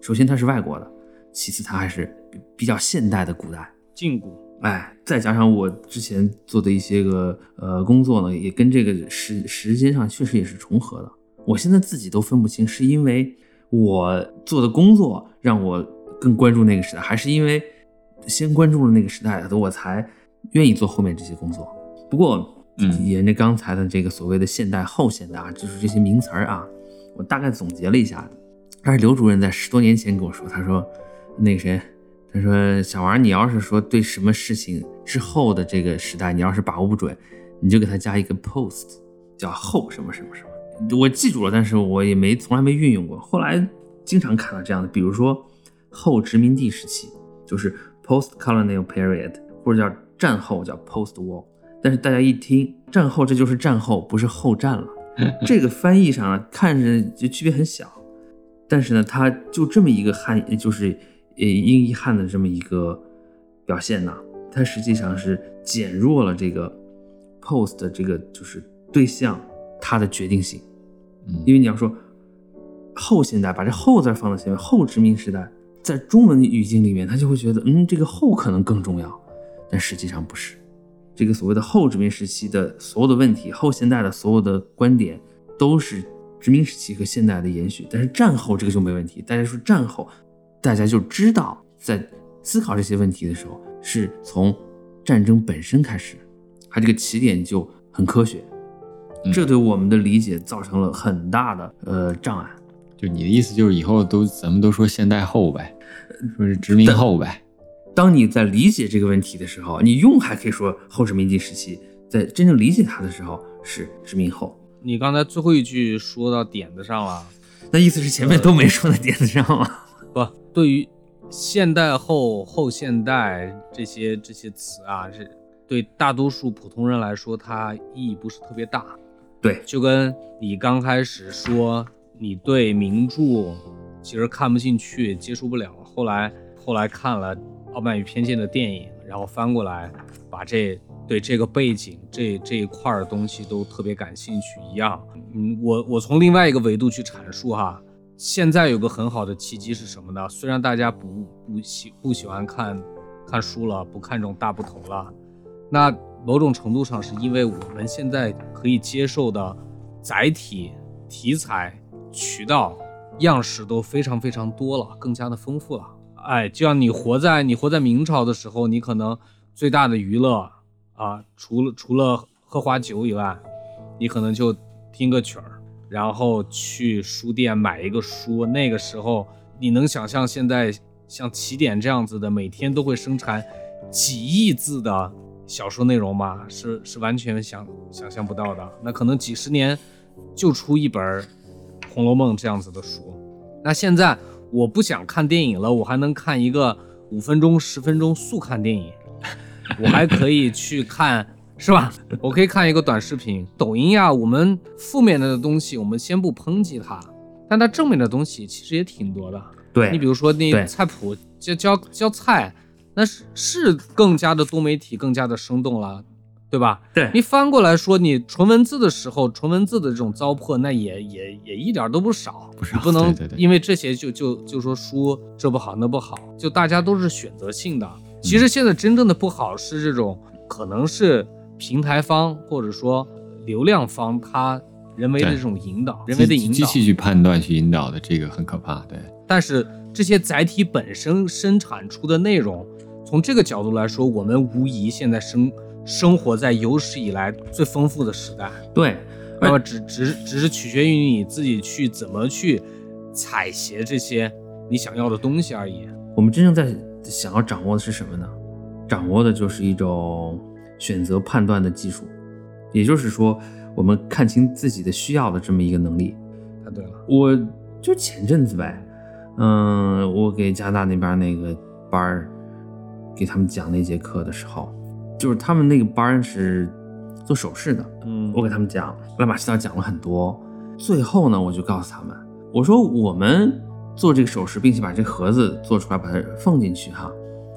首先它是外国的，其次它还是比较现代的古代近古。哎，再加上我之前做的一些个呃工作呢，也跟这个时时间上确实也是重合的。我现在自己都分不清，是因为我做的工作让我更关注那个时代，还是因为先关注了那个时代的我才愿意做后面这些工作。不过。嗯，沿着刚才的这个所谓的现代后现代啊，就是这些名词儿啊，我大概总结了一下。但是刘主任在十多年前跟我说，他说那个谁，他说小王，你要是说对什么事情之后的这个时代，你要是把握不准，你就给他加一个 post，叫后什么什么什么。我记住了，但是我也没从来没运用过。后来经常看到这样的，比如说后殖民地时期，就是 post colonial period，或者叫战后叫 post war。但是大家一听战后，这就是战后，不是后战了。这个翻译上看着就区别很小，但是呢，它就这么一个汉，就是呃英译汉的这么一个表现呢，它实际上是减弱了这个 post 的这个就是对象它的决定性。因为你要说后现代，把这后字放在前面，后殖民时代，在中文语境里面，他就会觉得，嗯，这个后可能更重要，但实际上不是。这个所谓的后殖民时期的所有的问题，后现代的所有的观点，都是殖民时期和现代的延续。但是战后这个就没问题。大家说战后，大家就知道在思考这些问题的时候，是从战争本身开始，它这个起点就很科学。这对我们的理解造成了很大的呃障碍。就你的意思就是以后都咱们都说现代后呗，说是殖民后呗。当你在理解这个问题的时候，你用还可以说后殖民地时期，在真正理解它的时候是殖民后。你刚才最后一句说到点子上了，那意思是前面都没说到点子上吗？不，对于现代后、后现代这些这些词啊，是对大多数普通人来说，它意义不是特别大。对，就跟你刚开始说你对名著其实看不进去、接受不了，后来后来看了。《傲慢与偏见》的电影，然后翻过来，把这对这个背景这这一块的东西都特别感兴趣一样。嗯，我我从另外一个维度去阐述哈。现在有个很好的契机是什么呢？虽然大家不不喜不喜欢看看书了，不看这种大部头了，那某种程度上是因为我们现在可以接受的载体、题材、渠道、样式都非常非常多了，更加的丰富了。哎，就像你活在你活在明朝的时候，你可能最大的娱乐啊，除了除了喝花酒以外，你可能就听个曲儿，然后去书店买一个书。那个时候，你能想象现在像起点这样子的，每天都会生产几亿字的小说内容吧？是是完全想想象不到的。那可能几十年就出一本《红楼梦》这样子的书。那现在。我不想看电影了，我还能看一个五分钟、十分钟速看电影，我还可以去看，是吧？我可以看一个短视频，抖音呀。我们负面的东西，我们先不抨击它，但它正面的东西其实也挺多的。对你比如说那菜谱教教教菜，那是是更加的多媒体，更加的生动了。对吧？对你翻过来说，你纯文字的时候，纯文字的这种糟粕，那也也也一点都不少。不少，不能因为这些就就就说书这不好那不好，就大家都是选择性的。其实现在真正的不好是这种，可能是平台方或者说流量方他人为的这种引导，人为的引导，机器去判断去引导的，这个很可怕。对，但是这些载体本身生产出的内容，从这个角度来说，我们无疑现在生。生活在有史以来最丰富的时代，对，那么只只只是取决于你自己去怎么去采撷这些你想要的东西而已。我们真正在想要掌握的是什么呢？掌握的就是一种选择判断的技术，也就是说，我们看清自己的需要的这么一个能力。太对了，我就前阵子呗，嗯，我给加拿大那边那个班儿给他们讲那节课的时候。就是他们那个班是做首饰的，嗯，我给他们讲乱码七糟讲了很多，最后呢，我就告诉他们，我说我们做这个首饰，并且把这盒子做出来，把它放进去哈，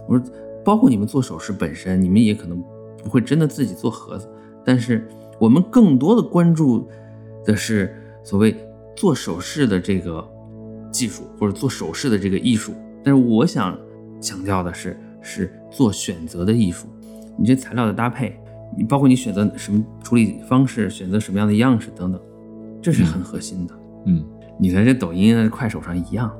我说包括你们做首饰本身，你们也可能不会真的自己做盒子，但是我们更多的关注的是所谓做首饰的这个技术或者做首饰的这个艺术，但是我想强调的是，是做选择的艺术。你这材料的搭配，你包括你选择什么处理方式，选择什么样的样式等等，这是很核心的。嗯，你在这抖音啊、快手上一样，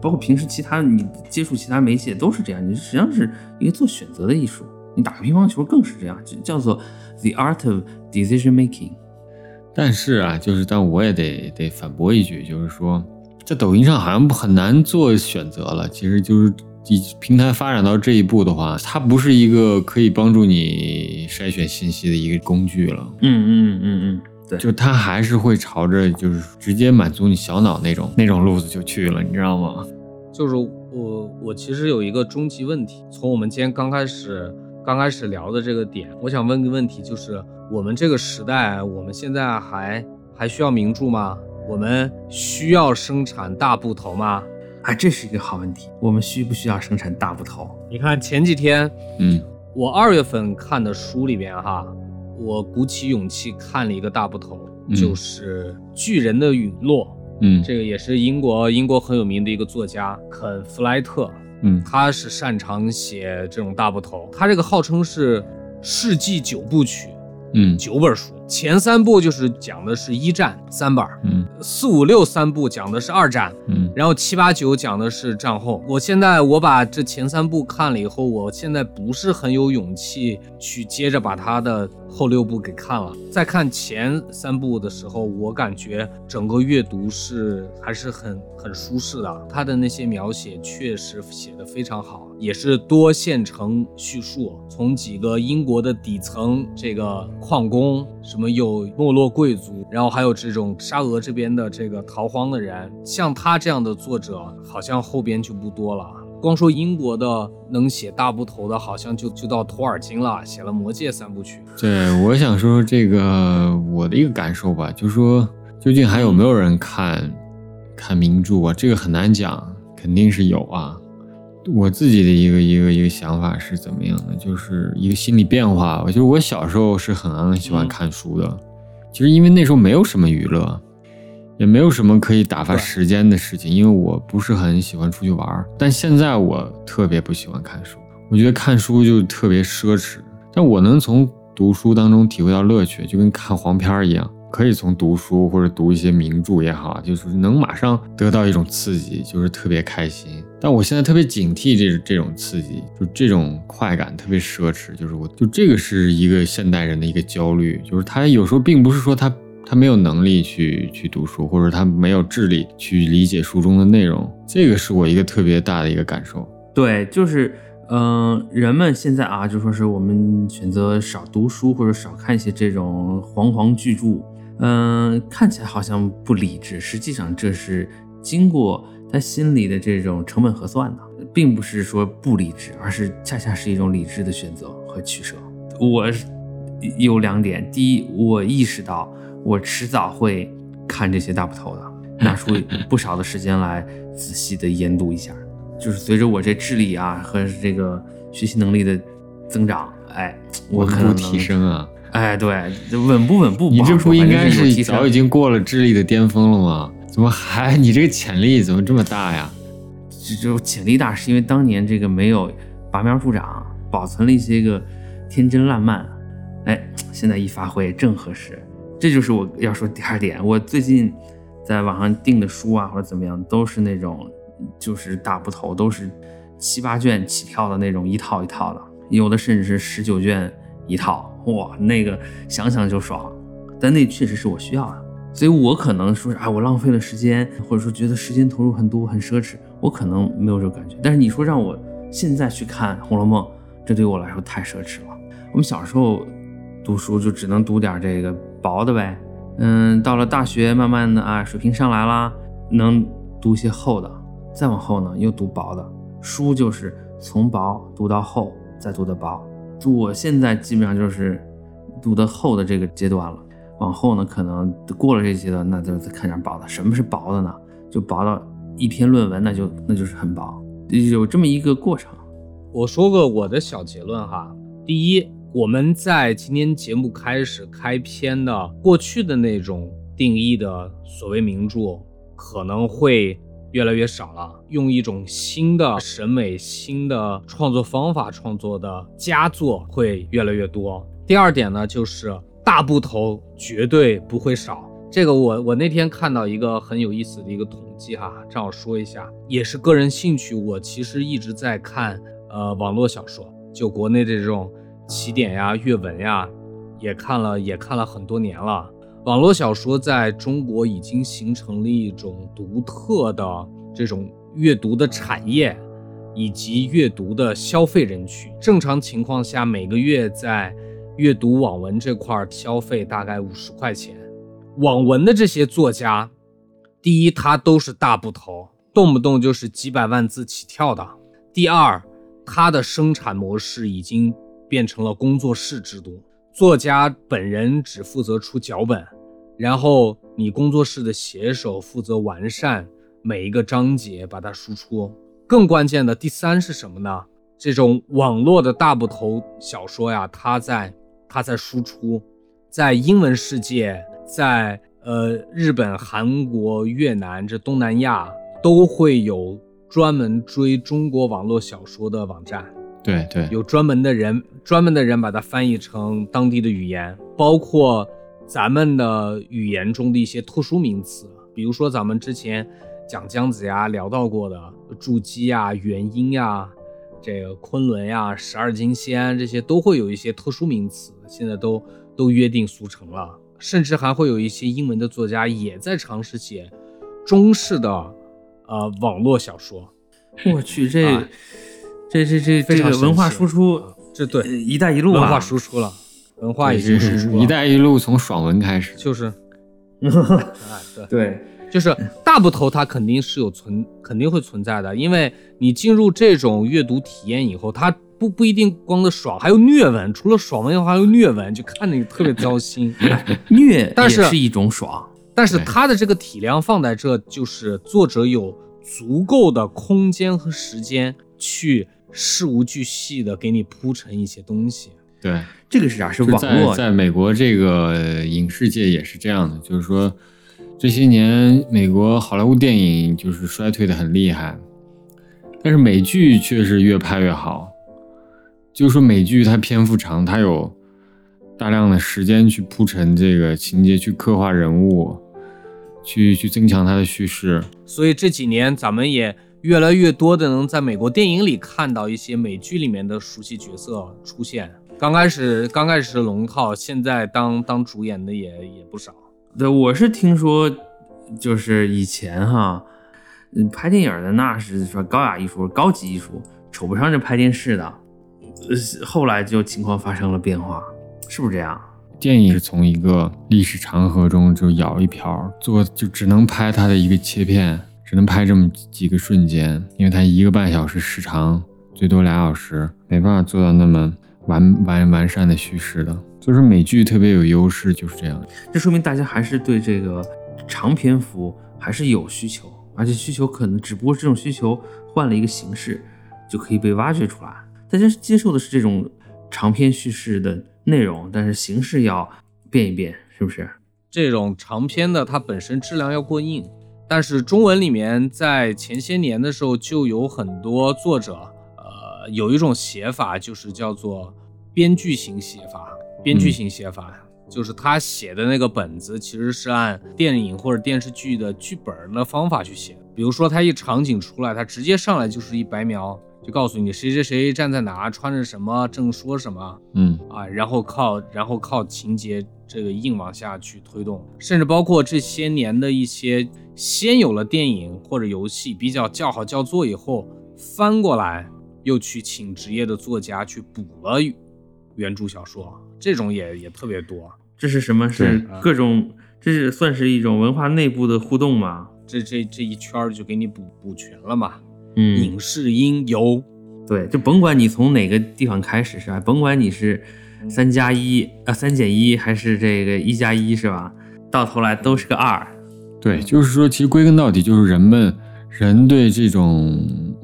包括平时其他你接触其他媒介都是这样。你实际上是一个做选择的艺术。你打个乒乓球更是这样，叫做 the art of decision making。但是啊，就是但我也得得反驳一句，就是说，在抖音上好像很难做选择了。其实就是。平台发展到这一步的话，它不是一个可以帮助你筛选信息的一个工具了。嗯嗯嗯嗯，对，就它还是会朝着就是直接满足你小脑那种那种路子就去了，你知道吗？就是我我其实有一个终极问题，从我们今天刚开始刚开始聊的这个点，我想问个问题，就是我们这个时代，我们现在还还需要名著吗？我们需要生产大部头吗？哎，这是一个好问题。我们需不需要生产大部头？你看前几天，嗯，我二月份看的书里边哈，我鼓起勇气看了一个大部头，就是《巨人的陨落》。嗯这个也是英国英国很有名的一个作家肯弗莱特，嗯他是擅长写这种大部头，他这个号称是世纪九部曲，嗯。九本书，前三部就是讲的是一战三本儿，嗯。四五六三部讲的是二战，嗯。然后七八九讲的是战后。我现在我把这前三部看了以后，我现在不是很有勇气去接着把他的后六部给看了。在看前三部的时候，我感觉整个阅读是还是很很舒适的。他的那些描写确实写得非常好，也是多线程叙述，从几个英国的底层这个矿工，什么有没落贵族，然后还有这种沙俄这边的这个逃荒的人，像他这样的作者，好像后边就不多了。光说英国的能写大部头的，好像就就到托尔金了，写了《魔戒》三部曲。对，我想说这个我的一个感受吧，就是说究竟还有没有人看看名著啊？这个很难讲，肯定是有啊。我自己的一个一个一个想法是怎么样的，就是一个心理变化。我觉得我小时候是很喜欢嗯看书的，其实因为那时候没有什么娱乐，也没有什么可以打发时间的事情，因为我不是很喜欢出去玩儿。但现在我特别不喜欢看书，我觉得看书就特别奢侈。但我能从读书当中体会到乐趣，就跟看黄片儿一样，可以从读书或者读一些名著也好，就是能马上得到一种刺激，就是特别开心。但我现在特别警惕这这种刺激，就这种快感特别奢侈，就是我就这个是一个现代人的一个焦虑，就是他有时候并不是说他他没有能力去去读书，或者他没有智力去理解书中的内容，这个是我一个特别大的一个感受。对，就是，嗯、人们现在啊，就说是我们选择少读书或者少看一些这种煌煌巨著，嗯、看起来好像不理智，实际上这是经过他心里的这种成本核算的，并不是说不理智，而是恰恰是一种理智的选择和取舍。我有两点，第一，我意识到我迟早会看这些大部头的，拿出不少的时间来仔细的研读一下。就是随着我这智力啊和这个学习能力的增长，哎，我可能提。升啊！哎，对，这稳不稳步你这不应该是早已经过了智力的巅峰了吗？怎么还你这个潜力怎么这么大呀？这就潜力大，是因为当年这个没有拔苗助长，保存了一些个天真烂漫，哎，现在一发挥正合适。这就是我要说第二点，我最近在网上订的书啊，或者怎么样，都是那种就是大部头，都是七八卷起跳的那种，一套一套的，有的甚至是十九卷一套，哇，那个想想就爽。但那确实是我需要的，所以我可能说是啊，我浪费了时间，或者说觉得时间投入很多很奢侈，我可能没有这个感觉。但是你说让我现在去看《红楼梦》，这对我来说太奢侈了。我们小时候读书就只能读点这个薄的呗，嗯，到了大学慢慢的啊，水平上来啦，能读些厚的，再往后呢又读薄的。书就是从薄读到厚，再读的薄。我现在基本上就是读的厚的这个阶段了。往后呢，可能过了这阶段，那就再看点薄的。什么是薄的呢？就薄到一篇论文，那就那就是很薄，有这么一个过程。我说个我的小结论哈。第一，我们在今天节目开始开篇的过去的那种定义的所谓名著，可能会越来越少了。用一种新的审美、新的创作方法创作的佳作会越来越多。第二点呢，就是大部头绝对不会少。这个我我那天看到一个很有意思的一个统计哈，正好说一下，也是个人兴趣。我其实一直在看呃网络小说，就国内这种起点呀、阅文呀，也看了也看了很多年了。网络小说在中国已经形成了一种独特的这种阅读的产业，以及阅读的消费人群。正常情况下，每个月在阅读网文这块儿消费大概五十块钱。网文的这些作家，第一，他都是大部头，动不动就是几百万字起跳的；第二，他的生产模式已经变成了工作室制度，作家本人只负责出脚本，然后你工作室的写手负责完善每一个章节，把它输出。更关键的第三是什么呢？这种网络的大部头小说呀，它在它在输出，在英文世界，在呃，日本、韩国、越南这东南亚都会有专门追中国网络小说的网站，对对，有专门的人，专门的人把它翻译成当地的语言，包括咱们的语言中的一些特殊名词，比如说咱们之前讲姜子牙聊到过的筑基啊、元婴呀、这个昆仑呀、十二金仙这些都会有一些特殊名词，现在都都约定俗成了。甚至还会有一些英文的作家也在尝试写中式的呃网络小说。我去，这、啊这这这非常这个文化输出，这对呃一带一路啊，文化输出了，文化已经输是出了，一带一路从爽文开始，就是，哎 对。对，就是大部头它肯定是有存，肯定会存在的，因为你进入这种阅读体验以后，它不不一定光的爽，还有虐文，除了爽文的话，还有虐文，就看着你特别糟心。虐但是也是一种爽。但是对。它的这个体量放在这，就是作者有足够的空间和时间去事无巨细的给你铺陈一些东西。对，这个是啥？是网络在在美国这个影视界也是这样的，就是说这些年美国好莱坞电影就是衰退的很厉害，但是美剧却是越拍越好。就是说美剧它篇幅长，它有大量的时间去铺陈这个情节，去刻画人物，去去增强它的叙事。所以这几年咱们也越来越多的能在美国电影里看到一些美剧里面的熟悉角色出现。刚开始刚开始是龙套，现在当当主演的也也不少。对，我是听说，就是以前哈，嗯，拍电影的那是说高雅艺术、高级艺术，瞅不上这拍电视的。呃，后来就情况发生了变化，是不是这样？电影是从一个历史长河中就舀一瓢，做就只能拍它的一个切片，只能拍这么几个瞬间，因为它一个半小时时长，最多俩小时，没办法做到那么完完完善的叙事的。所以说美剧特别有优势，就是这样。这说明大家还是对这个长篇幅还是有需求，而且需求可能只不过这种需求换了一个形式，就可以被挖掘出来。大家接受的是这种长篇叙事的内容，但是形式要变一变，是不是？这种长篇的，它本身质量要过硬。但是中文里面在前些年的时候，就有很多作者，呃，有一种写法就是叫做编剧型写法。编剧型写法、就是他写的那个本子其实是按电影或者电视剧的剧本的方法去写的。比如说，他一场景出来，他直接上来就是一白描，就告诉你谁谁谁站在哪，穿着什么，正说什么，嗯，啊，然后靠然后靠情节这个硬往下去推动，甚至包括这些年的一些先有了电影或者游戏比较叫好叫座以后，翻过来又去请职业的作家去补了原著小说，这种也也特别多。这是什么？是各种，这是算是一种文化内部的互动吗？这这这一圈儿就给你补补全了嘛，嗯影视音游，对，就甭管你从哪个地方开始是吧？甭管你是三加一啊三减一还是这个一加一是吧？到头来都是个二。对，就是说，其实归根到底就是人们人对这种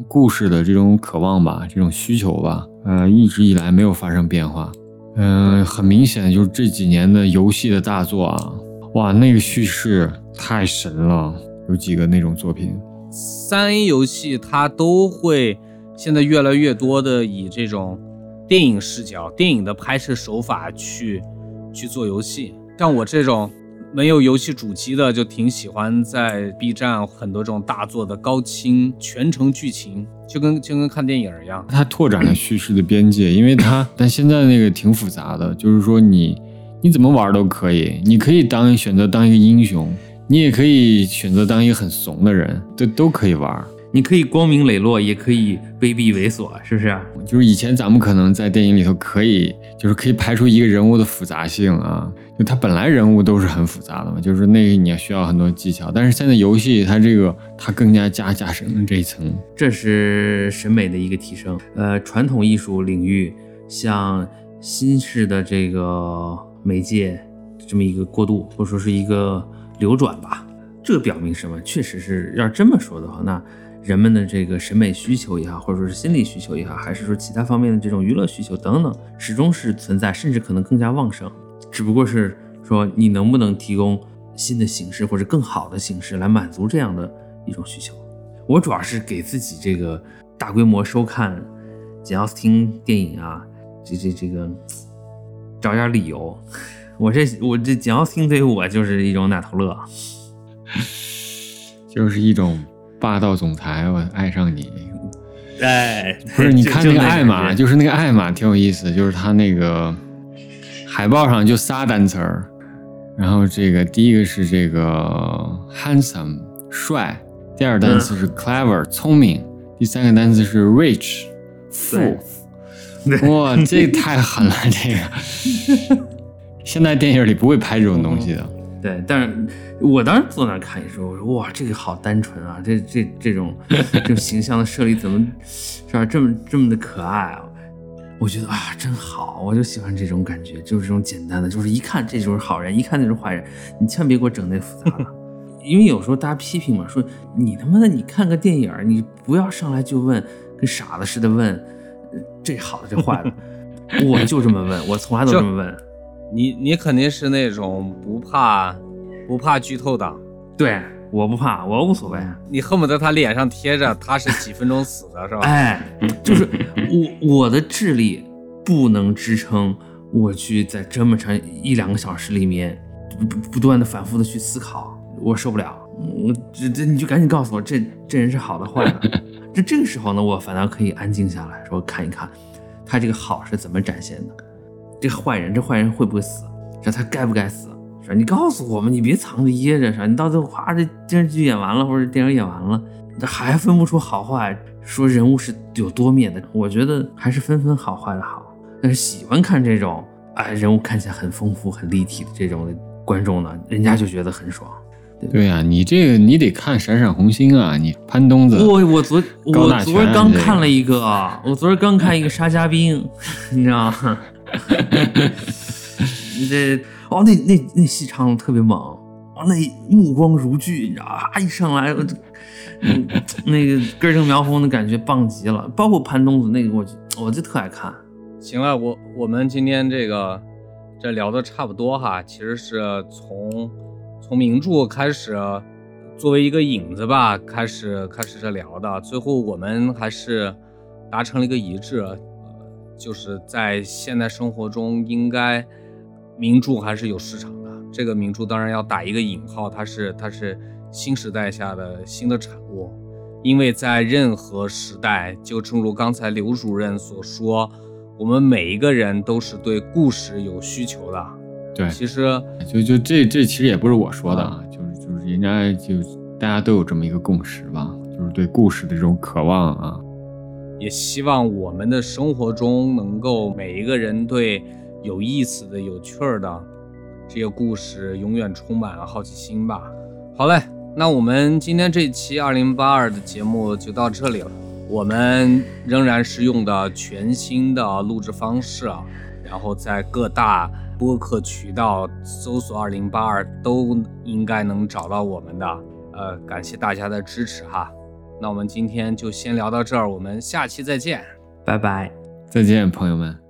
故事的这种渴望吧，这种需求吧，呃，一直以来没有发生变化。嗯、很明显就是这几年的游戏的大作啊，哇，那个叙事太神了，有几个那种作品。三 A 游戏它都会现在越来越多的以这种电影视角、电影的拍摄手法去去做游戏。像我这种没有游戏主机的，就挺喜欢在 B 站很多这种大作的高清全程剧情，就跟就跟看电影一样。它拓展了叙事的边界，因为它但现在那个挺复杂的，就是说你你怎么玩都可以，你可以当选择当一个英雄，你也可以选择当一个很怂的人，这都可以玩。你可以光明磊落，也可以卑鄙猥琐，是不是？就是以前咱们可能在电影里头可以，就是可以拍出一个人物的复杂性啊，就他本来人物都是很复杂的嘛，就是那个你要需要很多技巧，但是现在游戏它这个它更加加加深了这一层。这是审美的一个提升。呃，传统艺术领域向新式的这个媒介这么一个过渡，或者说是一个流转吧。这表明什么？确实是要这么说的话，那人们的这个审美需求也好，或者说是心理需求也好，还是说其他方面的这种娱乐需求等等，始终是存在，甚至可能更加旺盛。只不过是说你能不能提供新的形式或者更好的形式来满足这样的一种需求。我主要是给自己这个大规模收看简奥斯汀电影啊，这这这个找点理由。我这我这简奥斯汀对于我就是一种奶头乐，就是一种霸道总裁，我爱上你。哎，不是，你看那个艾玛，就是那个艾玛挺有意思，就是他那个海报上就仨单词儿，然后这个第一个是这个 handsome 帅，第二个单词是 clever 聪明，第三个单词是 rich 富。哇，这太狠了，这个 现在电影里不会拍这种东西的。对，但是我当时坐那儿看的时候，我说哇，这个好单纯啊，这这这种 这种形象的设立怎么是吧？这么这么的可爱啊！我觉得啊，真好，我就喜欢这种感觉，就是这种简单的，就是一看这就是好人，一看那是坏人，你千万别给我整那复杂的。因为有时候大家批评嘛，说你他妈的，你看个电影，你不要上来就问，跟傻子似的问。这好的，这坏的，我就这么问，我从来都这么问。你你肯定是那种不怕不怕剧透的，对，我不怕，我无所谓。你恨不得他脸上贴着他是几分钟死的，是吧？哎，就是我我的智力不能支撑我去在这么长一两个小时里面不不断的反复的去思考，我受不了。我这这你就赶紧告诉我，这这人是好的坏的。这这个时候呢，我反倒可以安静下来说看一看，他这个好是怎么展现的，这个坏人，这坏人会不会死？这他该不该死？说你告诉我们，你别藏着掖着，说你到最后哗，这电视剧演完了或者电影演完了，这还分不出好坏，说人物是有多面的。我觉得还是分分好坏的好。但是喜欢看这种哎人物看起来很丰富、很立体的这种观众呢，人家就觉得很爽。对呀，你这个你得看《闪闪红星》啊，你潘东子。我我昨我昨儿刚看了一个，我昨儿刚看一个沙家兵，你知道吗？你 这哦，那那那戏唱的特别猛，哦，那目光如炬，你知道啊，一上来，那个根正苗红的感觉棒极了。包括潘东子那个，我我就特爱看。行了，我我们今天这个这聊的差不多哈，其实是从。从名著开始，作为一个引子吧，开始开始这聊的，最后我们还是达成了一个一致，就是在现代生活中，应该名著还是有市场的。这个名著当然要打一个引号，它是它是新时代下的新的产物，因为在任何时代，就正如刚才刘主任所说，我们每一个人都是对故事有需求的。对，其实就就这这其实也不是我说的啊，就是就是人家就大家都有这么一个共识吧，就是对故事的这种渴望啊，也希望我们的生活中能够每一个人对有意思的、有趣儿的这些故事永远充满了好奇心吧。好嘞，那我们今天这期二零八二的节目就到这里了，我们仍然是用的全新的录制方式啊，然后在各大。播客渠道搜索“二零八二”都应该能找到我们的。呃，感谢大家的支持哈。那我们今天就先聊到这儿，我们下期再见，拜拜，再见，朋友们。